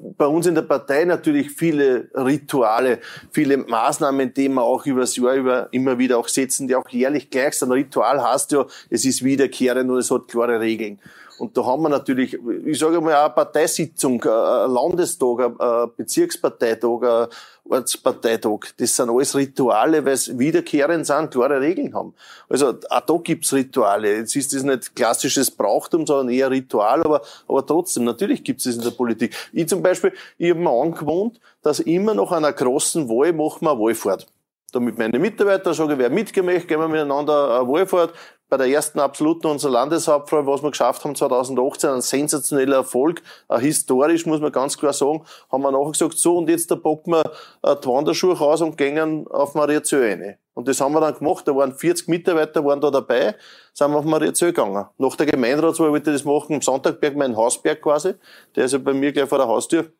Speaker 2: bei uns in der Partei natürlich viele Rituale, viele Maßnahmen, die wir auch über das Jahr über immer wieder auch setzen, die auch jährlich gleich sind. Ein Ritual heißt ja, es ist wiederkehrend und es hat klare Regeln. Und da haben wir natürlich, ich sage mal, eine Parteisitzung, ein Landestag, ein Bezirksparteitag, ein Ortsparteitag. Das sind alles Rituale, weil es wiederkehrend sind, klare Regeln haben. Also auch da gibt's Rituale. Jetzt ist das nicht klassisches Brauchtum, sondern eher Ritual, aber, aber trotzdem, natürlich gibt's das in der Politik. Ich zum Beispiel, ich habe mir angewohnt, dass immer noch an einer großen Wahl machen wir eine Wahlfahrt damit meine Mitarbeiter sagen, wer mitgemacht, gehen wir miteinander eine Wahlfahrt, bei der ersten absoluten unserer Landeshauptfrau, was wir geschafft haben 2018, ein sensationeller Erfolg, äh, historisch muss man ganz klar sagen, haben wir nachher gesagt, so und jetzt da packen wir äh, die Wanderschuhe raus und gehen auf Maria Zö rein. Und das haben wir dann gemacht, da waren 40 Mitarbeiter waren da dabei, sind wir auf Maria Zö gegangen. Nach der Gemeinderatswahl wollte ich das machen, im Sonntagberg, mein Hausberg quasi, der ist ja bei mir gleich vor der Haustür.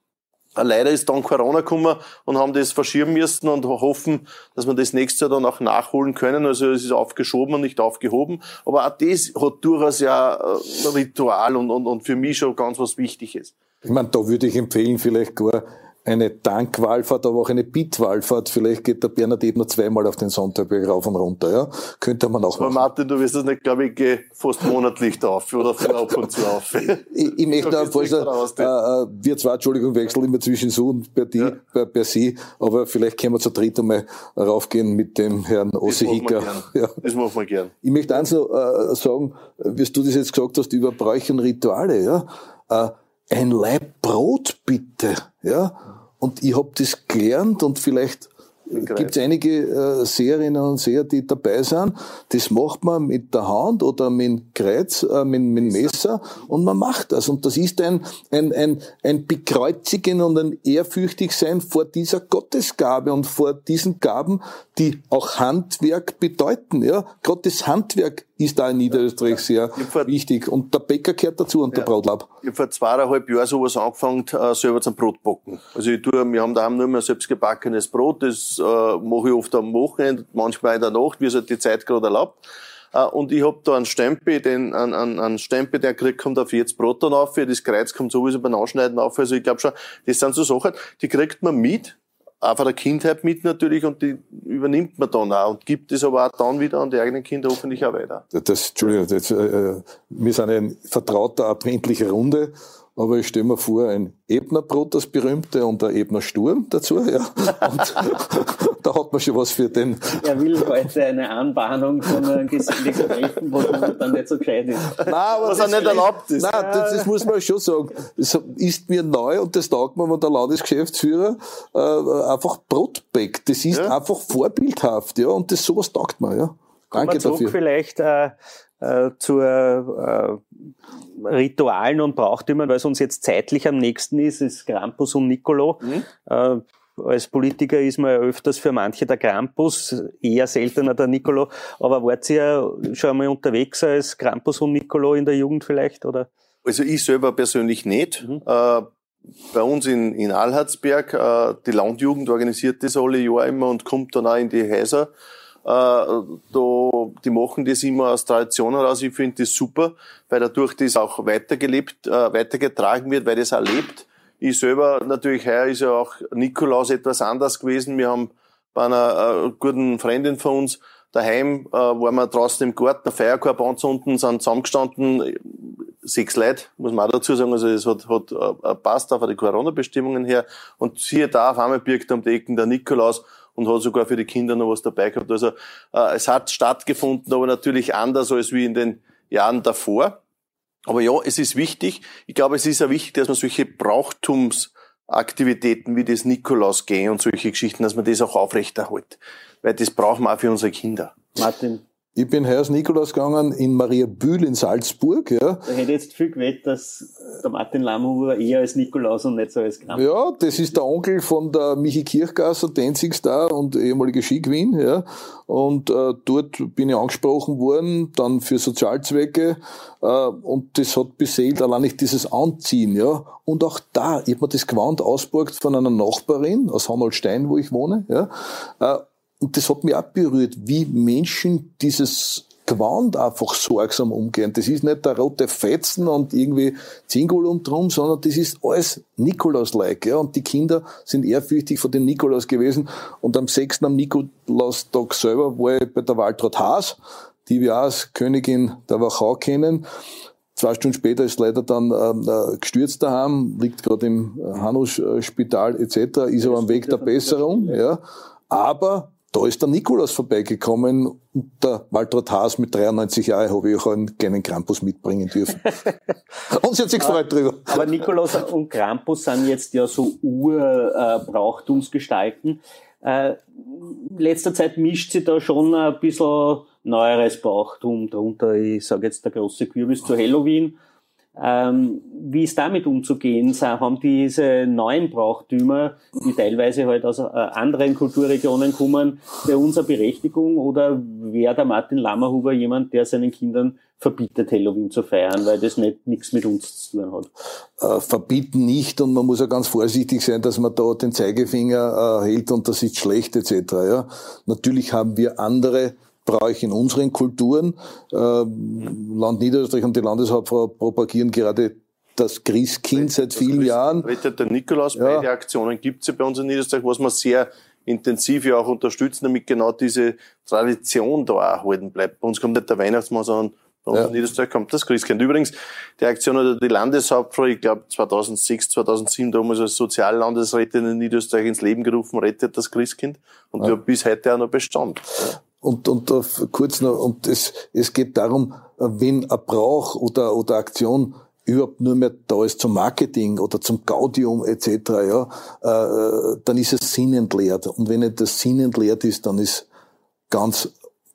Speaker 2: Leider ist dann Corona gekommen und haben das verschieben müssen und hoffen, dass wir das nächste Jahr dann auch nachholen können. Also es ist aufgeschoben und nicht aufgehoben. Aber auch das hat durchaus ja ein Ritual und, und, und für mich schon ganz was Wichtiges.
Speaker 3: Ich meine, da würde ich empfehlen, vielleicht gar eine Dankwallfahrt, aber auch eine Bittwallfahrt. Vielleicht geht der Bernhard Ebner zweimal auf den Sonntagberg rauf und runter. Ja? Könnte man auch
Speaker 2: aber machen. Martin, du wirst das nicht, glaube ich, geh fast monatlich da auf oder von ab und zu auf. *laughs*
Speaker 3: ich, ich *laughs* möchte auch vorstellen, äh, äh, wir zwei, Entschuldigung, wechseln immer zwischen so und bei, die, ja. bei, bei Sie, aber vielleicht können wir zu dritt einmal raufgehen mit dem Herrn Ossi Hicker. *laughs*
Speaker 2: Ja. Das machen wir gern.
Speaker 3: Ich möchte eins noch äh, sagen, wie du das jetzt gesagt hast, über Bräuche und Rituale, ja. Äh, ein Leib Brot bitte, ja. Und ich habe das gelernt und vielleicht gibt es einige äh, Seherinnen und Seher, die dabei sind. Das macht man mit der Hand oder mit dem Kreuz, äh, mit, mit dem Messer und man macht das. Und das ist ein, ein, ein, ein Bekreuzigen und ein Ehrfürchtigsein vor dieser Gottesgabe und vor diesen Gaben, die auch Handwerk bedeuten. Ja, das Handwerk ist da in Niederösterreich sehr wichtig. Und der Bäcker gehört dazu und ja, der Brautlab.
Speaker 2: Ich habe vor zweieinhalb Jahren sowas angefangen, äh, selber zum Brotbacken. Also ich tue, wir haben daheim nur mehr selbst gebackenes Brot, das äh, mache ich oft am Wochenende, manchmal in der Nacht, wie es halt die Zeit gerade erlaubt. Uh, und ich hab da einen Stempel, den, einen, einen, einen Stempel, der kriegt, kommt auf jetzt Brot dann auf, das Kreuz kommt sowieso beim Anschneiden auf. Also ich glaube schon, das sind so Sachen, die kriegt man mit, auch von der Kindheit mit natürlich und die übernimmt man dann auch und gibt es aber auch dann wieder an die eigenen Kinder hoffentlich auch weiter.
Speaker 3: Das, Entschuldigung, das, äh, wir sind ein vertrauter, abendlicher Runde aber ich stelle mir vor, ein Ebnerbrot, das berühmte, und ein Ebner Sturm dazu, ja. *laughs* Und da hat man schon was für den.
Speaker 1: Er will heute eine Anbahnung von einem Treffen, wo dann nicht so gescheit ist.
Speaker 3: Nein, aber was das auch nicht erlaubt ist. Nein, das, das, muss man schon sagen. Das ist mir neu und das taugt mir, wenn der Landesgeschäftsführer äh, einfach Brot backt. Das ist ja. einfach vorbildhaft, ja, und das sowas taugt man, ja.
Speaker 1: Danke dafür. vielleicht äh, äh, zur äh, Ritualen und Brauchtümern, weil es uns jetzt zeitlich am nächsten ist, ist Krampus und Nicolo. Mhm. Als Politiker ist man ja öfters für manche der Krampus, eher seltener der Nicolo. Aber wart ihr schon einmal unterwegs als Krampus und Nicolo in der Jugend vielleicht, oder?
Speaker 2: Also ich selber persönlich nicht. Mhm. Äh, bei uns in, in Alharzberg, äh, die Landjugend organisiert das alle Jahre immer und kommt dann auch in die Häuser äh, da, die machen das immer aus Tradition heraus. Ich finde das super, weil dadurch das auch weitergelebt, äh, weitergetragen wird, weil das auch lebt. Ich selber, natürlich, heuer ist ja auch Nikolaus etwas anders gewesen. Wir haben bei einer äh, guten Freundin von uns daheim, äh, waren wir draußen im Garten, ein Feierkorb anzünden, sind zusammengestanden, sechs Leute, muss man auch dazu sagen, also es hat, hat äh, passt auch von den Corona-Bestimmungen her. Und siehe da, auf einmal birgt um die Ecken der Nikolaus und hat sogar für die Kinder noch was dabei gehabt. Also äh, es hat stattgefunden, aber natürlich anders als wie in den Jahren davor. Aber ja, es ist wichtig. Ich glaube, es ist ja wichtig, dass man solche Brauchtumsaktivitäten wie das Nikolaus gehen und solche Geschichten, dass man das auch aufrechterhält. Weil das brauchen wir auch für unsere Kinder.
Speaker 1: Martin,
Speaker 3: ich bin heuer als Nikolaus gegangen in Maria Bühl in Salzburg. Ja.
Speaker 1: Da hätte jetzt viel gewettet, dass der Martin Lammerhuber eher als Nikolaus und nicht so als Krampus.
Speaker 3: Ja, das ist der Onkel von der Michi Kirchgasser, Dancing Star und ehemalige Ski-Queen. Ja. Und äh, dort bin ich angesprochen worden, dann für Sozialzwecke. Äh, und das hat beseelt allein nicht dieses Anziehen. Ja. Und auch da, ich habe mir das Gewand ausborgt von einer Nachbarin aus Hammelstein, wo ich wohne. Ja. Äh, und das hat mich auch berührt, wie Menschen dieses Gewand einfach sorgsam umgehen. Das ist nicht der rote Fetzen und irgendwie Zingulum drum, sondern das ist alles Nikolaus-like. Ja? Und die Kinder sind ehrfürchtig vor dem Nikolaus gewesen. Und am 6. am Nikolaustag selber war ich bei der Waltraud Haas, die wir auch als Königin der Wachau kennen. Zwei Stunden später ist leider dann äh, gestürzt daheim, liegt gerade im Hanus-Spital etc., ist aber am Weg der Besserung. Ja. Aber da ist der Nikolaus vorbeigekommen und der Waltraud Haas mit 93 Jahren habe ich auch einen kleinen Krampus mitbringen dürfen. *laughs* und sie hat sich gefreut drüber.
Speaker 1: Aber Nikolaus und Krampus sind jetzt ja so Ur-Brauchtumsgestalten. Äh, in letzter Zeit mischt sich da schon ein bisschen neueres Brauchtum drunter. Ich sage jetzt der große Kürbis zu Halloween ähm, wie ist damit umzugehen? Haben diese neuen Brauchtümer, die teilweise halt aus äh, anderen Kulturregionen kommen, bei uns eine Berechtigung oder wäre der Martin Lammerhuber jemand, der seinen Kindern verbietet, Halloween zu feiern, weil das nicht nichts mit uns zu tun hat?
Speaker 3: Äh, verbieten nicht und man muss ja ganz vorsichtig sein, dass man da den Zeigefinger äh, hält und das ist schlecht etc. Ja? Natürlich haben wir andere Bräuche in unseren Kulturen. Äh, Land Niederösterreich und die Landeshauptfrau propagieren gerade das Christkind seit vielen Jahren.
Speaker 2: Rettet der Nikolaus, ja. beide Aktionen gibt es ja bei uns in Niederösterreich, was wir sehr intensiv ja auch unterstützen, damit genau diese Tradition da auch erhalten bleibt. Bei uns kommt nicht der Weihnachtsmann, sondern bei uns ja. in Niederösterreich kommt das Christkind. Übrigens, die Aktion oder die Landeshauptfrau, ich glaube 2006, 2007 damals als Soziallandesrätin in Niederösterreich ins Leben gerufen, rettet das Christkind und ja. die hat bis heute auch noch Bestand.
Speaker 3: Und, und kurz noch, und es, es geht darum, äh, wenn ein Brauch oder, oder Aktion überhaupt nur mehr da ist zum Marketing oder zum Gaudium etc., ja, äh, dann ist es sinnentleert. Und wenn nicht das sinnentleert ist, dann ist ganz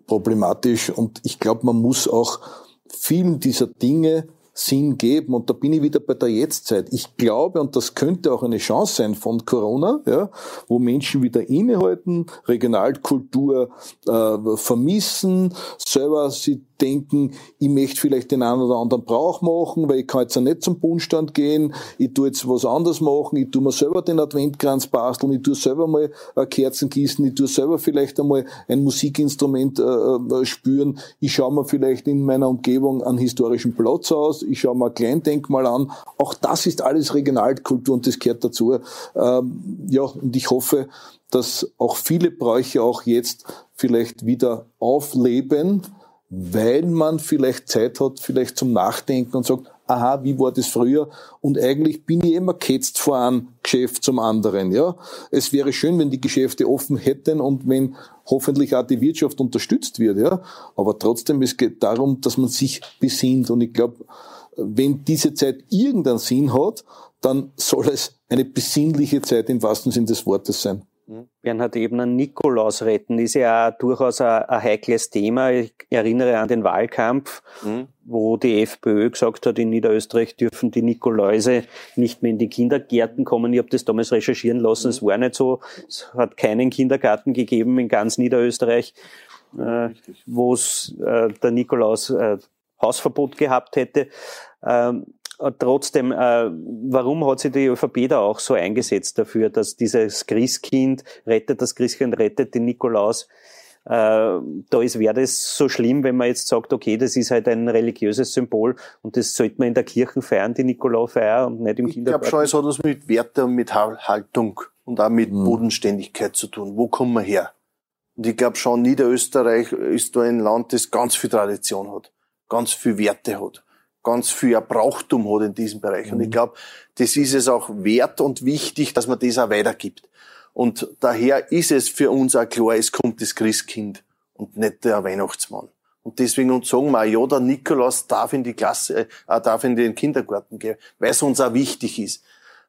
Speaker 3: problematisch. Und ich glaube, man muss auch vielen dieser Dinge Sinn geben. Und da bin ich wieder bei der Jetztzeit. Ich glaube, und das könnte auch eine Chance sein von Corona, ja, wo Menschen wieder innehalten, Regionalkultur äh, vermissen, selber sie denken, ich möchte vielleicht den einen oder anderen Brauch machen, weil ich kann jetzt ja nicht zum Bundstand gehen, ich tue jetzt was anderes machen, ich tue mir selber den Adventkranz basteln, ich tue selber mal Kerzen gießen, ich tue selber vielleicht einmal ein Musikinstrument äh, äh, spüren, ich schaue mir vielleicht in meiner Umgebung einen historischen Platz aus, ich schaue ein Kleindenkmal an. Auch das ist alles Regionalkultur und das gehört dazu. Ähm, ja, und ich hoffe, dass auch viele Bräuche auch jetzt vielleicht wieder aufleben, weil man vielleicht Zeit hat, vielleicht zum Nachdenken und sagt, aha, wie war das früher? Und eigentlich bin ich immer ketzt vor einem Geschäft zum anderen, ja. Es wäre schön, wenn die Geschäfte offen hätten und wenn hoffentlich auch die Wirtschaft unterstützt wird, ja. Aber trotzdem, es geht darum, dass man sich besinnt und ich glaube, wenn diese Zeit irgendeinen Sinn hat, dann soll es eine besinnliche Zeit im wahrsten Sinn des Wortes sein.
Speaker 1: Mhm. Bernhard Ebner, Nikolaus retten ist ja auch durchaus ein, ein, heikles Thema. Ich erinnere an den Wahlkampf, mhm. wo die FPÖ gesagt hat, in Niederösterreich dürfen die Nikoläuse nicht mehr in die Kindergärten kommen. Ich habe das damals recherchieren lassen. Mhm. Es war nicht so. Es hat keinen Kindergarten gegeben in ganz Niederösterreich, äh, wo es äh, der Nikolaus äh, Hausverbot gehabt hätte. Ähm, trotzdem, äh, warum hat sich die ÖVP da auch so eingesetzt dafür, dass dieses Christkind rettet, das Christkind rettet den Nikolaus? Äh, da ist, wäre das so schlimm, wenn man jetzt sagt, okay, das ist halt ein religiöses Symbol und das sollte man in der Kirche feiern, die Nikolaufeier und nicht im Kindergarten.
Speaker 2: Ich glaube schon, es hat was mit Werte und mit Haltung und auch mit mhm. Bodenständigkeit zu tun. Wo kommen wir her? Und ich glaube schon, Niederösterreich ist da ein Land, das ganz viel Tradition hat ganz viel Werte hat, ganz viel Brauchtum hat in diesem Bereich. Und ich mhm. glaube, das ist es auch wert und wichtig, dass man das auch weitergibt. Und daher ist es für uns auch klar, es kommt das Christkind und nicht der Weihnachtsmann. Und deswegen uns sagen wir, ja, der Nikolaus darf in die Klasse, äh, darf in den Kindergarten gehen, weil es uns auch wichtig ist.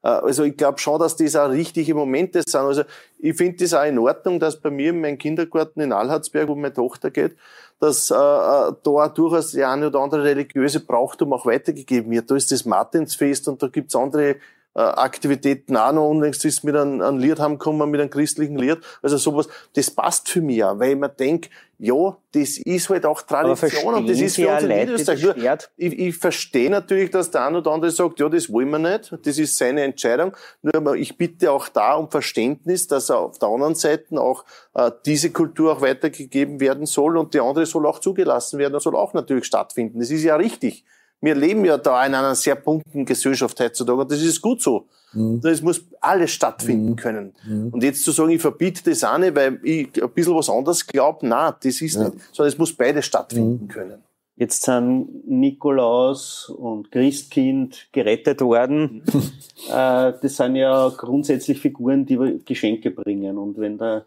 Speaker 2: Äh, also ich glaube schon, dass das auch richtige Momente sind. Also ich finde das auch in Ordnung, dass bei mir in meinem Kindergarten in Alhardsberg, wo meine Tochter geht, dass äh, äh da durchaus die eine oder andere religiöse Brauchtum auch weitergegeben wird. Da ist das Martinsfest und da gibt's andere Aktivitäten auch noch unlängst ist mit einem, einem Lied haben kommen, mit einem christlichen Lied. Also sowas, das passt für mich auch, weil ich mir denke, ja, das ist halt auch Tradition und das ist für uns in Niederösterreich. Ich, ich verstehe natürlich, dass der eine oder andere sagt, ja, das wollen wir nicht, das ist seine Entscheidung. Nur ich bitte auch da um Verständnis, dass auf der anderen Seite auch äh, diese Kultur auch weitergegeben werden soll und die andere soll auch zugelassen werden, das soll auch natürlich stattfinden. Das ist ja richtig wir leben ja da in einer sehr bunten Gesellschaft heutzutage und das ist gut so. Mhm. Es muss alles stattfinden mhm. können. Mhm. Und jetzt zu sagen, ich verbiete das auch nicht, weil ich ein bisschen was anderes glaube, nein, das ist ja. nicht, sondern es muss beides stattfinden mhm. können.
Speaker 1: Jetzt sind Nikolaus und Christkind gerettet worden. Mhm. *laughs* äh, das sind ja grundsätzlich Figuren, die Geschenke bringen. Und wenn der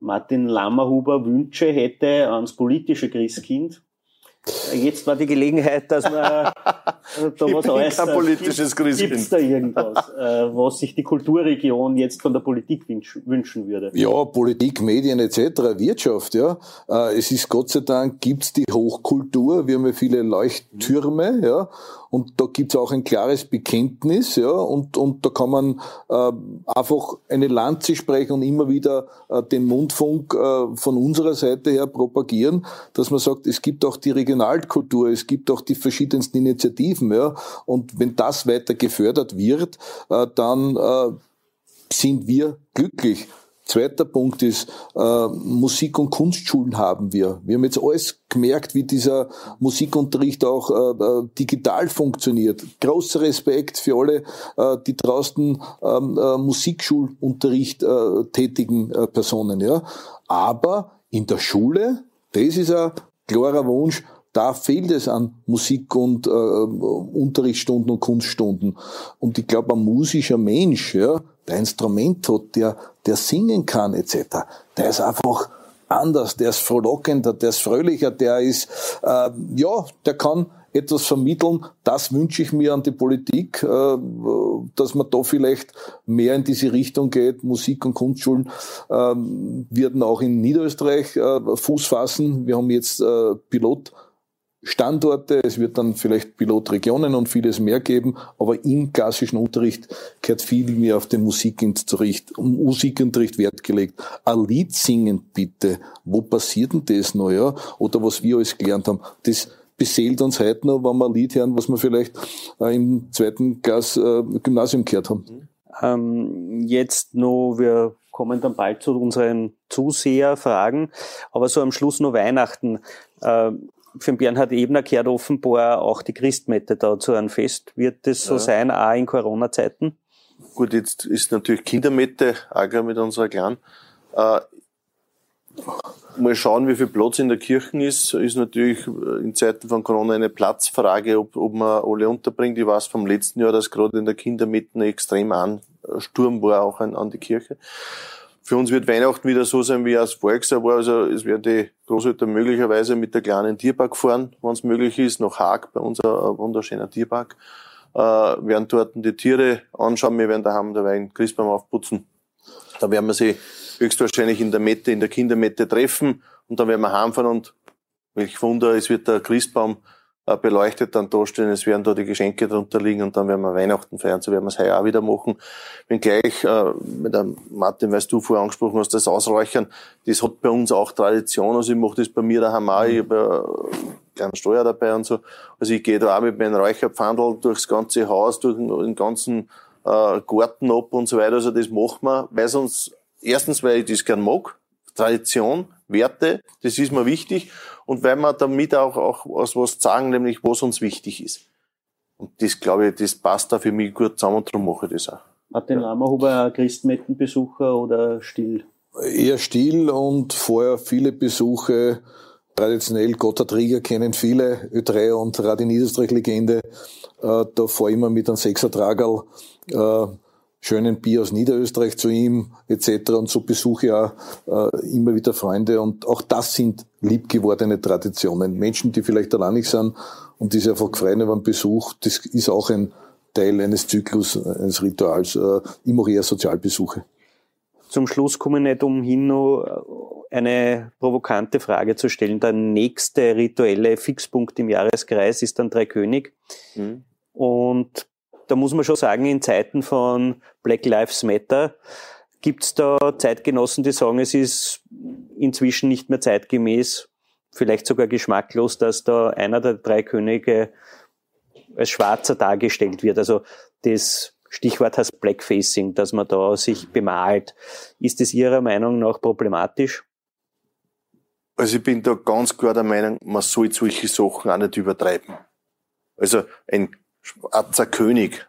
Speaker 1: Martin Lammerhuber Wünsche hätte ans politische Christkind, Jetzt war die Gelegenheit, dass man *laughs* äh, da
Speaker 2: ich was äußert. politisches Christkind.
Speaker 1: Gibt's da irgendwas, *laughs* äh, was sich die Kulturregion jetzt von der Politik wünschen würde?
Speaker 3: Ja, Politik, Medien etc., Wirtschaft, ja. Äh, es ist Gott sei Dank gibt's die Hochkultur. Wir haben ja viele Leuchttürme, ja. Und da gibt's auch ein klares Bekenntnis, ja, und, und da kann man äh, einfach eine Lanze sprechen und immer wieder äh, den Mundfunk äh, von unserer Seite her propagieren, dass man sagt, es gibt auch die Regionalkultur, es gibt auch die verschiedensten Initiativen, ja, und wenn das weiter gefördert wird, äh, dann äh, sind wir glücklich. Zweiter Punkt ist, äh, Musik- und Kunstschulen haben wir. Wir haben jetzt alles gemerkt, wie dieser Musikunterricht auch äh, äh digital funktioniert. Großer Respekt für alle, äh, die draußen ähm, äh, Musikschulunterricht äh, tätigen äh, Personen. Ja. Aber in der Schule, das ist ein klarer Wunsch, da fehlt es an Musik- und äh, Unterrichtsstunden und Kunststunden. Und ich glaube, ein musischer Mensch, ja, der Instrument hat, der, der singen kann etc., der ist einfach anders, der ist frohlockender, der ist fröhlicher, der ist, äh, ja, der kann etwas vermitteln. Das wünsche ich mir an die Politik, äh, dass man da vielleicht mehr in diese Richtung geht. Musik- und Kunstschulen äh, werden auch in Niederösterreich äh, Fuß fassen. Wir haben jetzt äh, Pilot Standorte, es wird dann vielleicht Pilotregionen und vieles mehr geben, aber im klassischen Unterricht gehört viel mehr auf den Musikunterricht, Musikunterricht Wert gelegt. Ein Lied singen bitte, wo passiert denn das noch, ja? Oder was wir alles gelernt haben, das beseelt uns heute noch, wenn wir ein Lied hören, was wir vielleicht äh, im zweiten Klass äh, Gymnasium gehört haben.
Speaker 1: Ähm, jetzt noch, wir kommen dann bald zu unseren Zuseherfragen, aber so am Schluss noch Weihnachten. Äh, für den Bernhard Ebner kehrt offenbar auch die Christmette da zu einem Fest. Wird das so ja. sein, auch in Corona-Zeiten?
Speaker 2: Gut, jetzt ist natürlich Kindermette, auch mit unserer Clan. Äh, mal schauen, wie viel Platz in der Kirche ist. Ist natürlich in Zeiten von Corona eine Platzfrage, ob, ob man alle unterbringt. Ich weiß vom letzten Jahr, dass gerade in der Kindermette extrem Ansturm war, auch an, an die Kirche. Für uns wird Weihnachten wieder so sein, wie es voriges Jahr war. Also es werden die Großeltern möglicherweise mit der kleinen Tierpark fahren, wenn es möglich ist, nach Haag, bei uns ein wunderschöner Tierpark. Äh, werden dort die Tiere anschauen. Wir werden daheim dabei einen Christbaum aufputzen. Da werden wir sie höchstwahrscheinlich in der Mette, in der Kindermette treffen und dann werden wir heimfahren und welch Wunder, es wird der Christbaum beleuchtet dann dastehen, es werden da die Geschenke drunter liegen und dann werden wir Weihnachten feiern, so werden wir es heuer auch wieder machen. Wenn gleich, äh, mit einem Martin, weißt du vorher angesprochen hast, das Ausräuchern, das hat bei uns auch Tradition, also ich mache das bei mir daheim auch, ich habe ja kleinen Steuer dabei und so, also ich gehe da auch mit meinem Räucherpfandl durchs ganze Haus, durch den ganzen äh, Garten ab und so weiter, also das machen wir, weil sonst, erstens, weil ich das gern mag, Tradition, Werte, das ist mir wichtig und weil wir damit auch, auch aus was sagen, nämlich was uns wichtig ist. Und das, glaube ich, das passt da für mich gut zusammen und darum mache ich das auch.
Speaker 1: Martin Lammerhuber, Christmettenbesucher oder still?
Speaker 3: Eher still und vorher viele Besuche. Traditionell Gotthard kennen viele, Ö3 und Radi Niederösterreich Legende. Äh, da fahre ich immer mit einem Sechser Tragerl äh, schönen Bier aus Niederösterreich zu ihm etc. Und so besuche ich auch äh, immer wieder Freunde. Und auch das sind liebgewordene Traditionen. Menschen, die vielleicht alleinig sind und die sich einfach freuen über einen Besuch, das ist auch ein Teil eines Zyklus, eines Rituals. Äh, ich mache eher Sozialbesuche.
Speaker 1: Zum Schluss komme ich nicht umhin, noch eine provokante Frage zu stellen. Der nächste rituelle Fixpunkt im Jahreskreis ist dann Dreikönig. Mhm. Und da muss man schon sagen, in Zeiten von Black Lives Matter gibt es da Zeitgenossen, die sagen, es ist inzwischen nicht mehr zeitgemäß, vielleicht sogar geschmacklos, dass da einer der drei Könige als Schwarzer dargestellt wird. Also das Stichwort heißt Blackfacing, dass man da sich bemalt. Ist es Ihrer Meinung nach problematisch?
Speaker 2: Also ich bin da ganz klar der Meinung, man soll solche Sachen auch nicht übertreiben. Also ein schwarzer König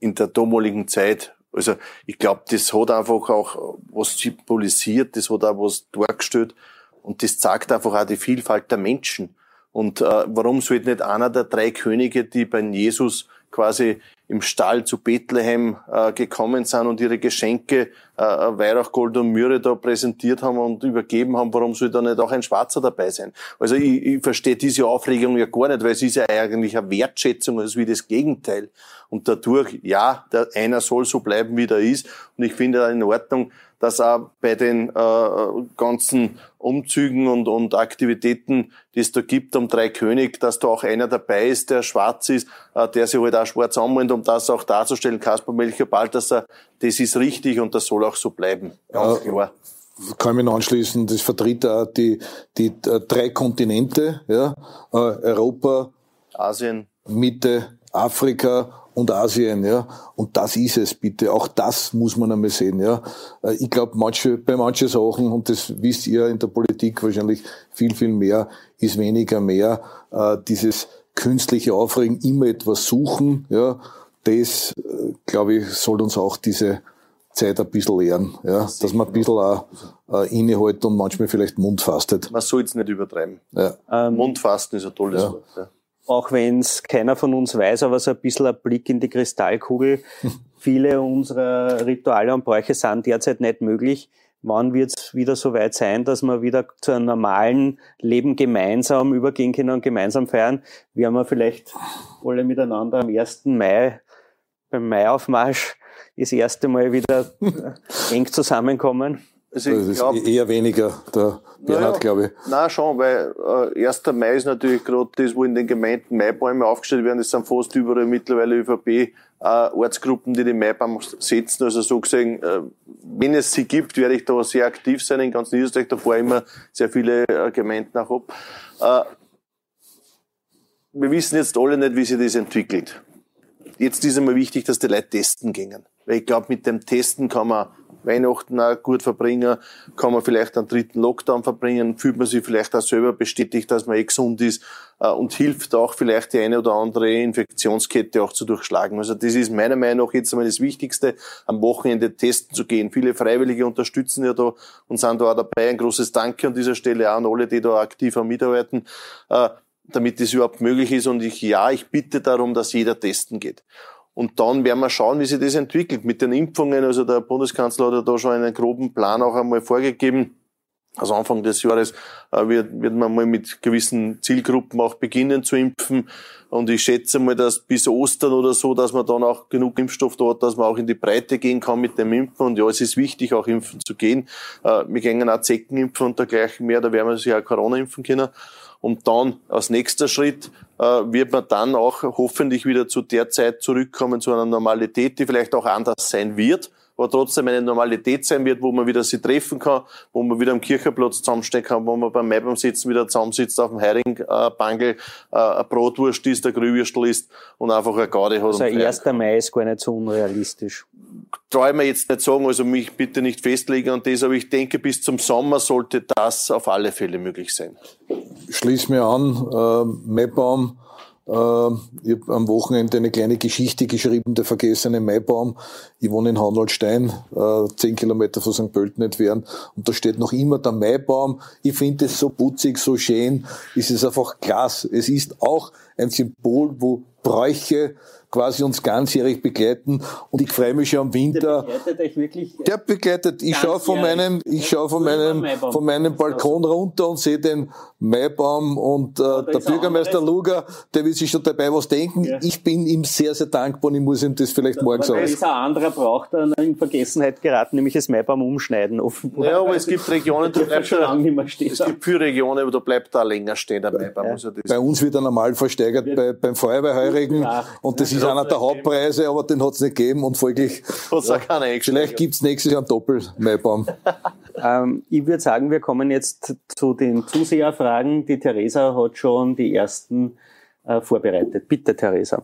Speaker 2: in der damaligen Zeit. Also ich glaube, das hat einfach auch was symbolisiert, das hat auch was dargestellt und das zeigt einfach auch die Vielfalt der Menschen. Und äh, warum sollte nicht einer der drei Könige, die bei Jesus quasi im Stall zu Bethlehem äh, gekommen sind und ihre Geschenke, äh, Weihrauchgold und Myrrhe da präsentiert haben und übergeben haben, warum soll da nicht auch ein Schwarzer dabei sein? Also ich, ich verstehe diese Aufregung ja gar nicht, weil es ist ja eigentlich eine Wertschätzung, also wie das Gegenteil. Und dadurch, ja, der, einer soll so bleiben, wie der ist. Und ich finde in Ordnung, dass auch bei den äh, ganzen Umzügen und, und Aktivitäten, die es da gibt um Drei König, dass da auch einer dabei ist, der schwarz ist, äh, der sich halt auch schwarz anmalt, um das auch darzustellen, Kaspar Melchior Balthasar, das ist richtig und das soll auch so bleiben. Ganz ja. klar
Speaker 3: kann mich anschließen, das vertritt auch die, die äh, drei Kontinente, ja, äh, Europa,
Speaker 2: Asien,
Speaker 3: Mitte, Afrika und Asien, ja. Und das ist es, bitte. Auch das muss man einmal sehen, ja. Äh, ich glaube, manche, bei manchen Sachen, und das wisst ihr in der Politik wahrscheinlich viel, viel mehr, ist weniger mehr. Äh, dieses künstliche Aufregen, immer etwas suchen, ja. Das, äh, glaube ich, soll uns auch diese Zeit ein bisschen lehren, ja. Dass man ein bisschen auch äh, innehält und manchmal vielleicht Mund fastet.
Speaker 2: Man soll es nicht übertreiben. Ja. Ähm, Mundfasten ist ein tolles ja. Wort. Ja
Speaker 1: auch wenn es keiner von uns weiß, aber so ein bisschen ein Blick in die Kristallkugel. *laughs* Viele unserer Rituale und Bräuche sind derzeit nicht möglich. Wann wird es wieder so weit sein, dass wir wieder zu einem normalen Leben gemeinsam übergehen können und gemeinsam feiern? Wir haben ja vielleicht alle miteinander am 1. Mai beim Maiaufmarsch das erste Mal wieder *laughs* eng zusammenkommen.
Speaker 3: Also ich das glaub, ist eher weniger der Bernhard, naja, glaube ich.
Speaker 2: Nein, schon, weil äh, 1. Mai ist natürlich gerade das, wo in den Gemeinden Maibäume aufgestellt werden. Das sind fast überall mittlerweile ÖVP äh, Ortsgruppen, die den Maibaum setzen. Also so gesehen, äh, wenn es sie gibt, werde ich da sehr aktiv sein in ganz Niederösterreich. Da fahren immer sehr viele äh, Gemeinden auch ab. Äh, wir wissen jetzt alle nicht, wie sich das entwickelt. Jetzt ist einmal wichtig, dass die Leute testen gehen. Weil ich glaube, mit dem Testen kann man Weihnachten auch gut verbringen, kann man vielleicht einen dritten Lockdown verbringen, fühlt man sich vielleicht auch selber bestätigt, dass man eh gesund ist äh, und hilft auch vielleicht die eine oder andere Infektionskette auch zu durchschlagen. Also das ist meiner Meinung nach jetzt einmal das Wichtigste, am Wochenende testen zu gehen. Viele Freiwillige unterstützen ja da und sind da auch dabei. Ein großes Danke an dieser Stelle auch an alle, die da aktiv mitarbeiten äh, damit das überhaupt möglich ist. Und ich, ja, ich bitte darum, dass jeder testen geht. Und dann werden wir schauen, wie sich das entwickelt mit den Impfungen. Also der Bundeskanzler hat ja da schon einen groben Plan auch einmal vorgegeben. Also Anfang des Jahres äh, wird, wird man mal mit gewissen Zielgruppen auch beginnen zu impfen. Und ich schätze mal, dass bis Ostern oder so, dass man dann auch genug Impfstoff dort, dass man auch in die Breite gehen kann mit dem Impfen. Und ja, es ist wichtig, auch impfen zu gehen. Äh, wir gehen auch Zecken impfen und dergleichen mehr. Da werden wir sich auch Corona impfen können. Und dann als nächster Schritt wird man dann auch hoffentlich wieder zu der Zeit zurückkommen, zu einer Normalität, die vielleicht auch anders sein wird aber trotzdem eine Normalität sein wird, wo man wieder sie treffen kann, wo man wieder am Kirchenplatz zusammenstehen kann, wo man beim Maibaum sitzen wieder zusammensitzt auf dem Heiringbangel, äh, ein Brotwurst isst, ein Grüwürstel isst und einfach eine Garde hat.
Speaker 1: Also 1. Mai ist gar nicht so unrealistisch.
Speaker 2: Traue ich mir jetzt nicht sagen, also mich bitte nicht festlegen an das, aber ich denke, bis zum Sommer sollte das auf alle Fälle möglich sein.
Speaker 3: Schließ mir an, äh, Maibaum, äh, ich habe am Wochenende eine kleine Geschichte geschrieben, der vergessene Maibaum. Ich wohne in Hanwaldstein, äh, zehn Kilometer von St. Pölten entfernt. Und da steht noch immer der Maibaum. Ich finde es so putzig, so schön. Es ist einfach klasse. Es ist auch ein Symbol, wo Bräuche quasi uns ganzjährig begleiten und ich freue mich schon am Winter. Der begleitet euch wirklich? Der begleitet. Ich schaue von meinem, ich schaue von meinem, von meinem Balkon runter und sehe den Maibaum und äh, der Bürgermeister Luger, der wird sich schon dabei was denken. Ja. Ich bin ihm sehr, sehr dankbar und ich muss ihm das vielleicht morgen sagen.
Speaker 1: Ist ein anderer braucht dann in Vergessenheit geraten, nämlich das Maibaum umschneiden offenbar.
Speaker 2: Ja, aber es gibt Regionen, da *laughs* bleibt schon lange nicht mehr stehen. Es gibt viele Regionen, wo da bleibt da länger stehen, der Maibaum. Ja.
Speaker 3: Also bei uns wird er normal versteigert bei, beim Feuerwehrheurigen ja. und das ist einer der Hauptpreise, aber den hat es nicht gegeben und folglich ja, vielleicht gibt's nächstes Jahr einen Doppel-Maibaum. *laughs*
Speaker 1: ähm, ich würde sagen, wir kommen jetzt zu den Zuseherfragen. Die Theresa hat schon die ersten äh, vorbereitet. Bitte, Theresa.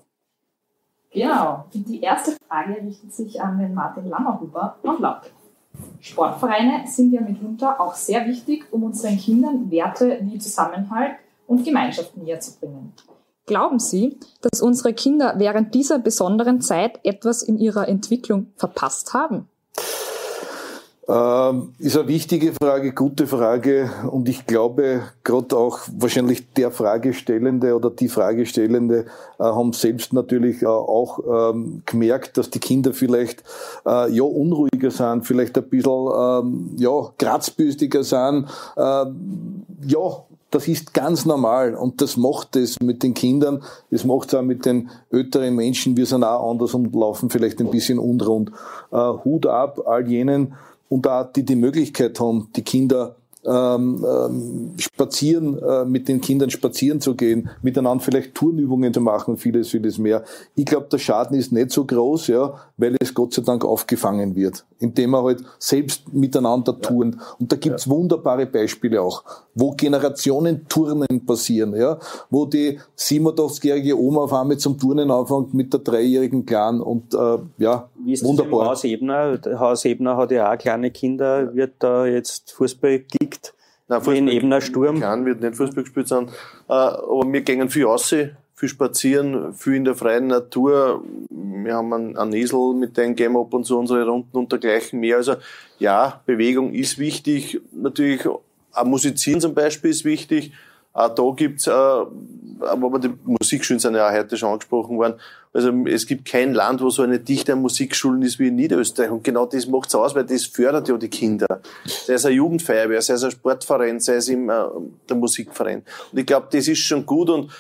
Speaker 4: Genau. Die erste Frage richtet sich an den Martin Lammerhuber und lautet. Sportvereine sind ja mitunter auch sehr wichtig, um unseren Kindern Werte wie Zusammenhalt und Gemeinschaft näher zu bringen. Glauben Sie, dass unsere Kinder während dieser besonderen Zeit etwas in ihrer Entwicklung verpasst haben?
Speaker 3: Ähm, ist eine wichtige Frage, gute Frage und ich glaube, gerade auch wahrscheinlich der Fragestellende oder die Fragestellende äh, haben selbst natürlich äh, auch ähm, gemerkt, dass die Kinder vielleicht äh, ja unruhiger sind, vielleicht ein bisschen ähm, ja kratzbüstiger sind, äh, ja das ist ganz normal und das macht es mit den Kindern, das macht es auch mit den älteren Menschen. Wir sind auch anders und laufen vielleicht ein bisschen unrund. Äh, Hut ab all jenen und auch die die Möglichkeit haben, die Kinder ähm, ähm, spazieren, äh, mit den Kindern spazieren zu gehen, miteinander vielleicht Turnübungen zu machen, vieles, vieles mehr. Ich glaube, der Schaden ist nicht so groß, ja, weil es Gott sei Dank aufgefangen wird, indem wir halt selbst miteinander touren. Ja. Und da gibt's ja. wunderbare Beispiele auch, wo Generationen Turnen passieren, ja, wo die 87-jährige Oma auf einmal zum Turnen anfängt mit der dreijährigen Clan und äh, ja,
Speaker 1: Wie ist wunderbar. Das Haus Ebner? Haus Ebner hat ja auch kleine Kinder, wird da jetzt Fußball.
Speaker 2: Nein, Fußball, in Ebner Sturm. Klein wird nicht Fußball gespielt sein. Äh, aber wir gehen viel raus, viel spazieren, viel in der freien Natur. Wir haben einen, einen Esel, mit dem gehen wir ab und zu unsere Runden und dergleichen mehr. Also ja, Bewegung ist wichtig. Natürlich auch Musizieren zum Beispiel ist wichtig. Auch da gibt's, äh, aber die Musikschulen sind ja auch heute schon angesprochen worden. Also es gibt kein Land, wo so eine Dichte an Musikschulen ist wie in Niederösterreich. Und genau das macht's aus, weil das fördert ja die Kinder. Sei es eine Jugendfeuerwehr, sei es ein Sportverein, sei es im, äh, der Musikverein. Und ich glaube, das ist schon gut und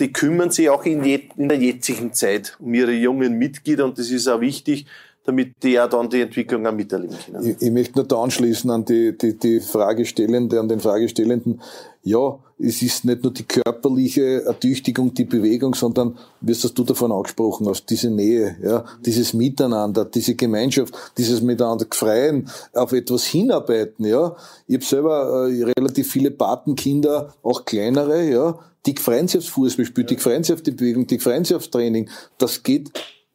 Speaker 2: die kümmern sich auch in, in der jetzigen Zeit um ihre jungen Mitglieder und das ist auch wichtig, damit die ja dann die Entwicklung auch miterleben können.
Speaker 3: Ich, ich möchte nur da anschließen an die, die, die Fragestellende, an den Fragestellenden. Ja, es ist nicht nur die körperliche Ertüchtigung, die Bewegung, sondern, wie hast du davon angesprochen hast, diese Nähe, ja, dieses Miteinander, diese Gemeinschaft, dieses Miteinander freien, auf etwas hinarbeiten, ja. Ich habe selber äh, relativ viele Patenkinder, auch kleinere, ja, die freuen sich aufs Fußball spielen, die freuen sich auf die Bewegung, die freuen sich aufs Training. Das geht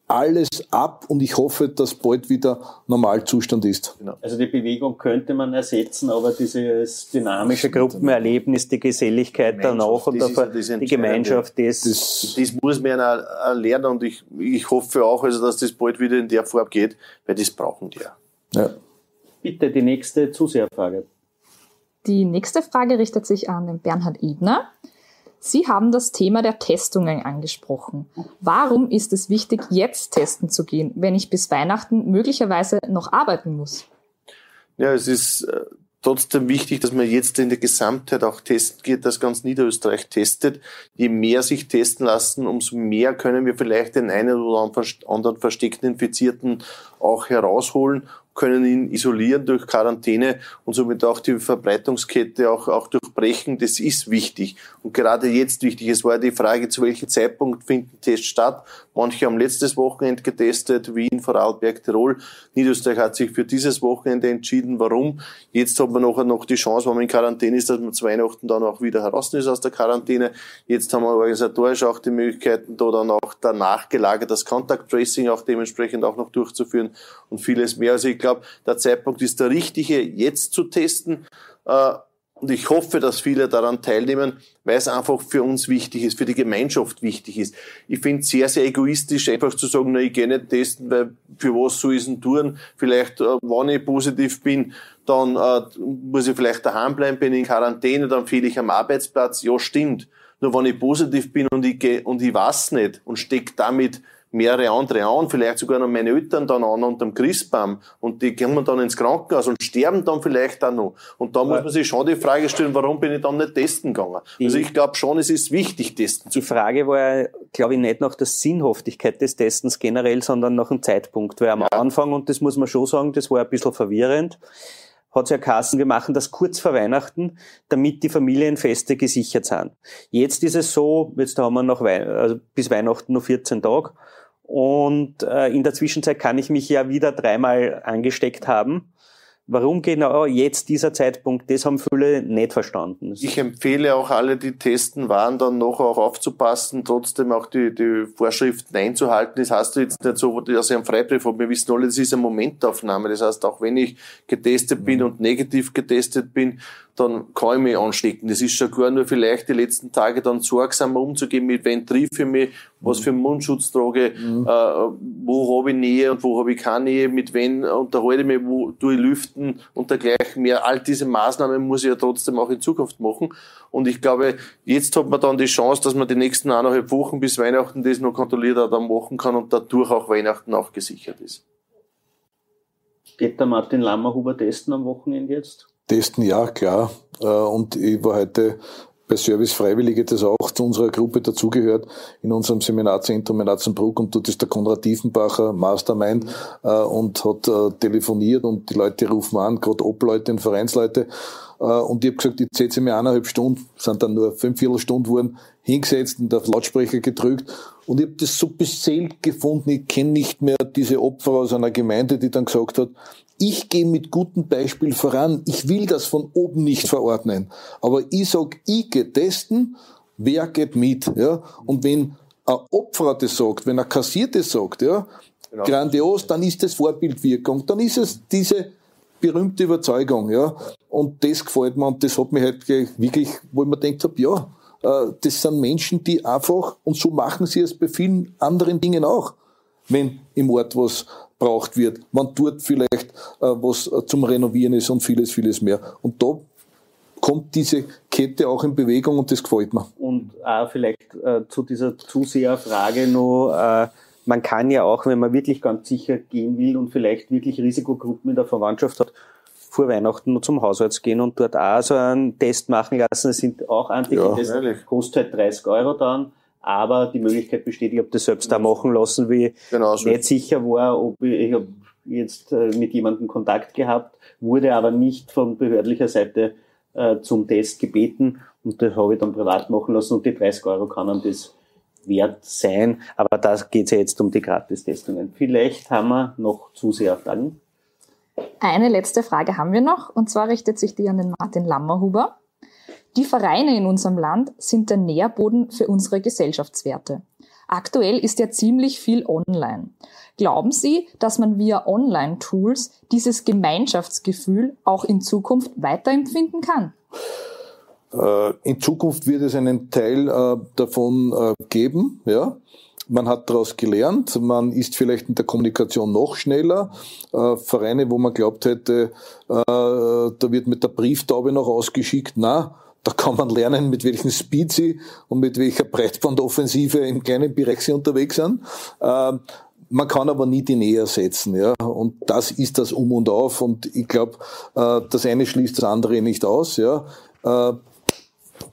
Speaker 3: alles ab und ich hoffe, dass bald wieder Normalzustand ist.
Speaker 1: Genau. Also die Bewegung könnte man ersetzen, aber dieses dynamische Gruppenerlebnis, die Geselligkeit danach und
Speaker 2: die, die Gemeinschaft, das, das, das muss man ja lernen und ich, ich hoffe auch, also, dass das bald wieder in der Form geht, weil das brauchen die ja. ja.
Speaker 1: Bitte die nächste Zuseherfrage.
Speaker 4: Die nächste Frage richtet sich an den Bernhard Ebner. Sie haben das Thema der Testungen angesprochen. Warum ist es wichtig, jetzt testen zu gehen, wenn ich bis Weihnachten möglicherweise noch arbeiten muss?
Speaker 2: Ja, es ist äh, trotzdem wichtig, dass man jetzt in der Gesamtheit auch testen geht, dass ganz Niederösterreich testet. Je mehr sich testen lassen, umso mehr können wir vielleicht den einen oder anderen versteckten Infizierten auch herausholen können ihn isolieren durch Quarantäne und somit auch die Verbreitungskette auch, auch durchbrechen. Das ist wichtig. Und gerade jetzt wichtig. Es war die Frage, zu welchem Zeitpunkt finden Tests statt. Manche haben letztes Wochenende getestet, Wien, Vorarlberg, Tirol. Niederösterreich hat sich für dieses Wochenende entschieden. Warum? Jetzt hat man nachher noch die Chance, wenn man in Quarantäne ist, dass man zu Weihnachten dann auch wieder heraus ist aus der Quarantäne. Jetzt haben wir organisatorisch auch die Möglichkeiten, da dann auch danach gelagert das Contact Tracing auch dementsprechend auch noch durchzuführen und vieles mehr. Also ich glaube, der Zeitpunkt ist der richtige, jetzt zu testen. Äh, und ich hoffe, dass viele daran teilnehmen, weil es einfach für uns wichtig ist, für die Gemeinschaft wichtig ist. Ich finde es sehr, sehr egoistisch, einfach zu sagen, na, ich gehe nicht testen, weil für was soll ich denn tun? Vielleicht, äh, wenn ich positiv bin, dann äh, muss ich vielleicht daheim bleiben, bin in Quarantäne, dann fehle ich am Arbeitsplatz. Ja, stimmt. Nur wenn ich positiv bin und ich, geh, und ich weiß nicht und stecke damit mehrere andere an, vielleicht sogar noch meine Eltern dann an unterm Christbaum und die kommen dann ins Krankenhaus und sterben dann vielleicht auch noch. Und da muss man sich schon die Frage stellen, warum bin ich dann nicht testen gegangen? also ich glaube schon, es ist wichtig, testen zu
Speaker 1: Die Frage war, glaube ich, nicht nach der Sinnhaftigkeit des Testens generell, sondern nach dem Zeitpunkt. Weil am ja. Anfang, und das muss man schon sagen, das war ein bisschen verwirrend, hat es ja Kassen gemacht, das kurz vor Weihnachten, damit die Familienfeste gesichert sind. Jetzt ist es so, jetzt haben wir noch Wei also bis Weihnachten noch 14 Tage und äh, in der Zwischenzeit kann ich mich ja wieder dreimal angesteckt haben. Warum genau jetzt dieser Zeitpunkt? Das haben viele nicht verstanden.
Speaker 2: Ich empfehle auch alle, die testen waren, dann noch auch aufzupassen, trotzdem auch die, die Vorschriften einzuhalten. Das heißt jetzt nicht so, dass ich einen Freibrief habe. Wir wissen alle, das ist eine Momentaufnahme. Das heißt, auch wenn ich getestet bin mhm. und negativ getestet bin, dann kann ich mich anstecken. Das ist schon klar, nur vielleicht die letzten Tage dann sorgsamer umzugehen, mit wem treffe ich mich, was für einen Mundschutz trage, mhm. äh, wo habe ich Nähe und wo habe ich keine Nähe, mit wem unterhalte ich mich, wo tue ich lüften und dergleichen mehr. All diese Maßnahmen muss ich ja trotzdem auch in Zukunft machen. Und ich glaube, jetzt hat man dann die Chance, dass man die nächsten eineinhalb Wochen bis Weihnachten das noch kontrolliert dann machen kann und dadurch auch Weihnachten auch gesichert ist.
Speaker 1: Geht der Martin Lammerhuber testen am Wochenende jetzt?
Speaker 3: Testen, ja, klar. Äh, und ich war heute bei Service Freiwillige, das auch zu unserer Gruppe dazugehört, in unserem Seminarzentrum in Atzenbruck und dort ist der Konrad Tiefenbacher Mastermind äh, und hat äh, telefoniert und die Leute rufen an, gerade Obleute und Vereinsleute und ich habe gesagt, ich setze mir eineinhalb Stunden, sind dann nur fünf Viertelstunden geworden, hingesetzt und auf Lautsprecher gedrückt und ich habe das so beseelt gefunden, ich kenne nicht mehr diese Opfer aus einer Gemeinde, die dann gesagt hat, ich gehe mit gutem Beispiel voran. Ich will das von oben nicht verordnen. Aber ich sag, ich gehe testen, wer geht mit, ja? Und wenn ein Opfer das sagt, wenn ein Kassierte sagt, ja, genau. grandios, dann ist das Vorbildwirkung. Dann ist es diese berühmte Überzeugung, ja. Und das gefällt mir und das hat mich halt wirklich, wo ich mir gedacht habe, ja, äh, das sind Menschen, die einfach, und so machen sie es bei vielen anderen Dingen auch, wenn im Ort was braucht wird, wann dort vielleicht was äh, zum Renovieren ist und vieles, vieles mehr. Und da kommt diese Kette auch in Bewegung und das gefällt mir.
Speaker 1: Und auch vielleicht äh, zu dieser Zuseherfrage noch, äh, man kann ja auch, wenn man wirklich ganz sicher gehen will und vielleicht wirklich Risikogruppen in der Verwandtschaft hat, vor Weihnachten noch zum Hausarzt gehen und dort auch so einen Test machen lassen. Es sind auch Antigen-Tests, ja, kostet halt 30 Euro dann, aber die Möglichkeit besteht, ich habe das selbst da machen lassen, wie ich genau so. nicht sicher war, ob ich, ich habe jetzt äh, mit jemandem Kontakt gehabt, wurde aber nicht von behördlicher Seite äh, zum Test gebeten und das habe ich dann privat machen lassen und die 30 Euro kann dann das wert sein, aber da geht es ja jetzt um die Gratistestungen. Vielleicht haben wir noch Zuseherfragen.
Speaker 4: Eine letzte Frage haben wir noch, und zwar richtet sich die an den Martin Lammerhuber. Die Vereine in unserem Land sind der Nährboden für unsere Gesellschaftswerte. Aktuell ist ja ziemlich viel online. Glauben Sie, dass man via Online-Tools dieses Gemeinschaftsgefühl auch in Zukunft weiterempfinden kann?
Speaker 3: Äh, in Zukunft wird es einen Teil äh, davon äh, geben, ja. Man hat daraus gelernt, man ist vielleicht in der Kommunikation noch schneller. Vereine, wo man glaubt hätte, da wird mit der Brieftaube noch ausgeschickt, na, da kann man lernen, mit welchen Speed sie und mit welcher Breitbandoffensive im kleinen Bereich sie unterwegs sind. Man kann aber nie die Nähe setzen, ja. Und das ist das Um und Auf. Und ich glaube, das eine schließt das andere nicht aus, ja.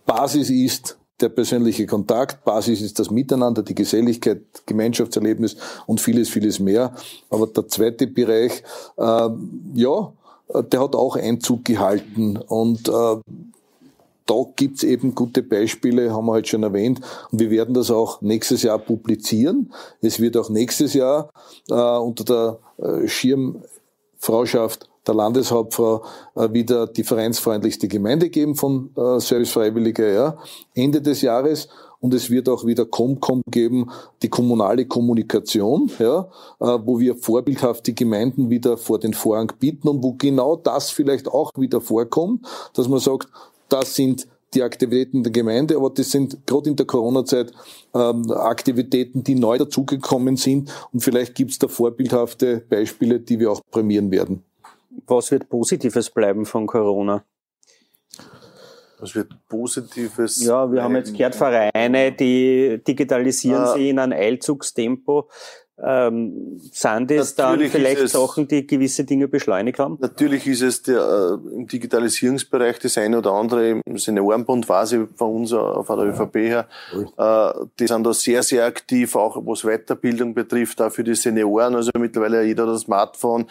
Speaker 3: Basis ist der persönliche Kontakt, Basis ist das Miteinander, die Geselligkeit, Gemeinschaftserlebnis und vieles, vieles mehr. Aber der zweite Bereich, äh, ja, der hat auch Einzug gehalten und äh, da gibt's eben gute Beispiele, haben wir heute schon erwähnt. Und wir werden das auch nächstes Jahr publizieren. Es wird auch nächstes Jahr äh, unter der äh, Schirmfrauschaft der Landeshauptfrau äh, wieder die vereinsfreundlichste Gemeinde geben von äh, Service Freiwillige ja, Ende des Jahres. Und es wird auch wieder Comcom geben, die kommunale Kommunikation, ja, äh, wo wir vorbildhaft die Gemeinden wieder vor den Vorhang bieten und wo genau das vielleicht auch wieder vorkommt, dass man sagt, das sind die Aktivitäten der Gemeinde, aber das sind gerade in der Corona-Zeit ähm, Aktivitäten, die neu dazugekommen sind und vielleicht gibt es da vorbildhafte Beispiele, die wir auch prämieren werden
Speaker 1: was wird Positives bleiben von Corona?
Speaker 2: Was wird Positives?
Speaker 1: Ja, wir bleiben? haben jetzt gehört Vereine, die digitalisieren ah. sie in ein Eilzugstempo. Ähm, sind das dann vielleicht es, Sachen, die gewisse Dinge beschleunigt haben?
Speaker 2: Natürlich ist es der, äh, im Digitalisierungsbereich das eine oder andere im Seniorenbundphase von uns auf der ÖVP her. Äh, die sind da sehr, sehr aktiv, auch was Weiterbildung betrifft, auch für die Senioren. Also mittlerweile jeder das Smartphone.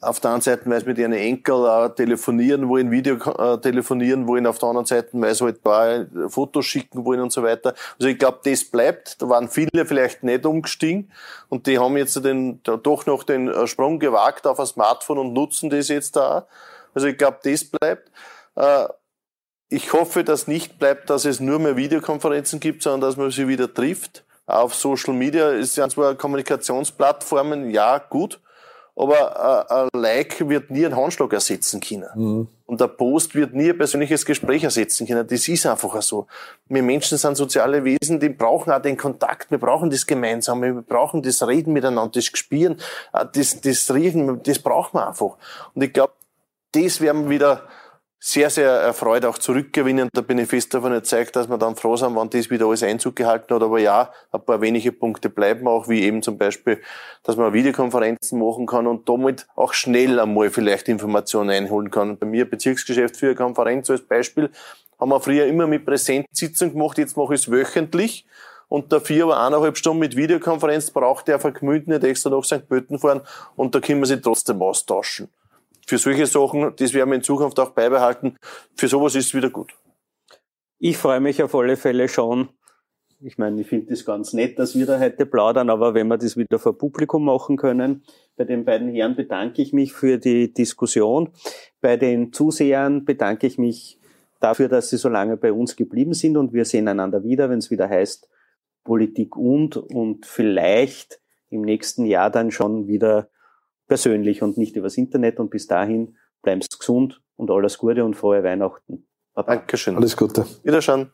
Speaker 2: Auf der einen Seite weiß mit ihren Enkel äh, telefonieren wollen, Video äh, telefonieren wollen, auf der anderen Seite weiß halt da Fotos schicken wollen und so weiter. Also ich glaube, das bleibt. Da waren viele vielleicht nicht umgestiegen. Und die haben jetzt den, doch noch den äh, Sprung gewagt auf ein Smartphone und nutzen das jetzt da. Also ich glaube, das bleibt. Äh, ich hoffe, dass nicht bleibt, dass es nur mehr Videokonferenzen gibt, sondern dass man sie wieder trifft. Auf Social Media ist ja zwar Kommunikationsplattformen, ja, gut aber ein Like wird nie einen Handschlag ersetzen können. Mhm. Und der Post wird nie ein persönliches Gespräch ersetzen können. Das ist einfach so. Wir Menschen sind soziale Wesen, die brauchen auch den Kontakt, wir brauchen das Gemeinsame, wir brauchen das Reden miteinander, das Gespüren, äh, das, das Riechen, das brauchen wir einfach. Und ich glaube, das werden wir wieder sehr, sehr erfreut auch zurückgewinnen. Da bin ich fest davon überzeugt, dass wir dann froh sind, wenn das wieder alles Einzug gehalten hat. Aber ja, ein paar wenige Punkte bleiben auch, wie eben zum Beispiel, dass man Videokonferenzen machen kann und damit auch schnell einmal vielleicht Informationen einholen kann. Bei mir Bezirksgeschäftsführerkonferenz als Beispiel Haben wir früher immer mit Präsenzsitzung gemacht, jetzt mache ich es wöchentlich. Und dafür aber eineinhalb Stunden mit Videokonferenz braucht der verkmüht nicht extra nach St. Pölten fahren und da können wir sich trotzdem austauschen. Für solche Sachen, das werden wir in Zukunft auch beibehalten. Für sowas ist es wieder gut.
Speaker 1: Ich freue mich auf alle Fälle schon. Ich meine, ich finde das ganz nett, dass wir da heute plaudern, aber wenn wir das wieder vor Publikum machen können, bei den beiden Herren bedanke ich mich für die Diskussion. Bei den Zusehern bedanke ich mich dafür, dass sie so lange bei uns geblieben sind und wir sehen einander wieder, wenn es wieder heißt Politik und und vielleicht im nächsten Jahr dann schon wieder persönlich und nicht übers Internet und bis dahin bleiben Sie gesund und alles Gute und frohe Weihnachten.
Speaker 2: Baba. Dankeschön.
Speaker 3: Alles Gute.
Speaker 2: Wiederschauen.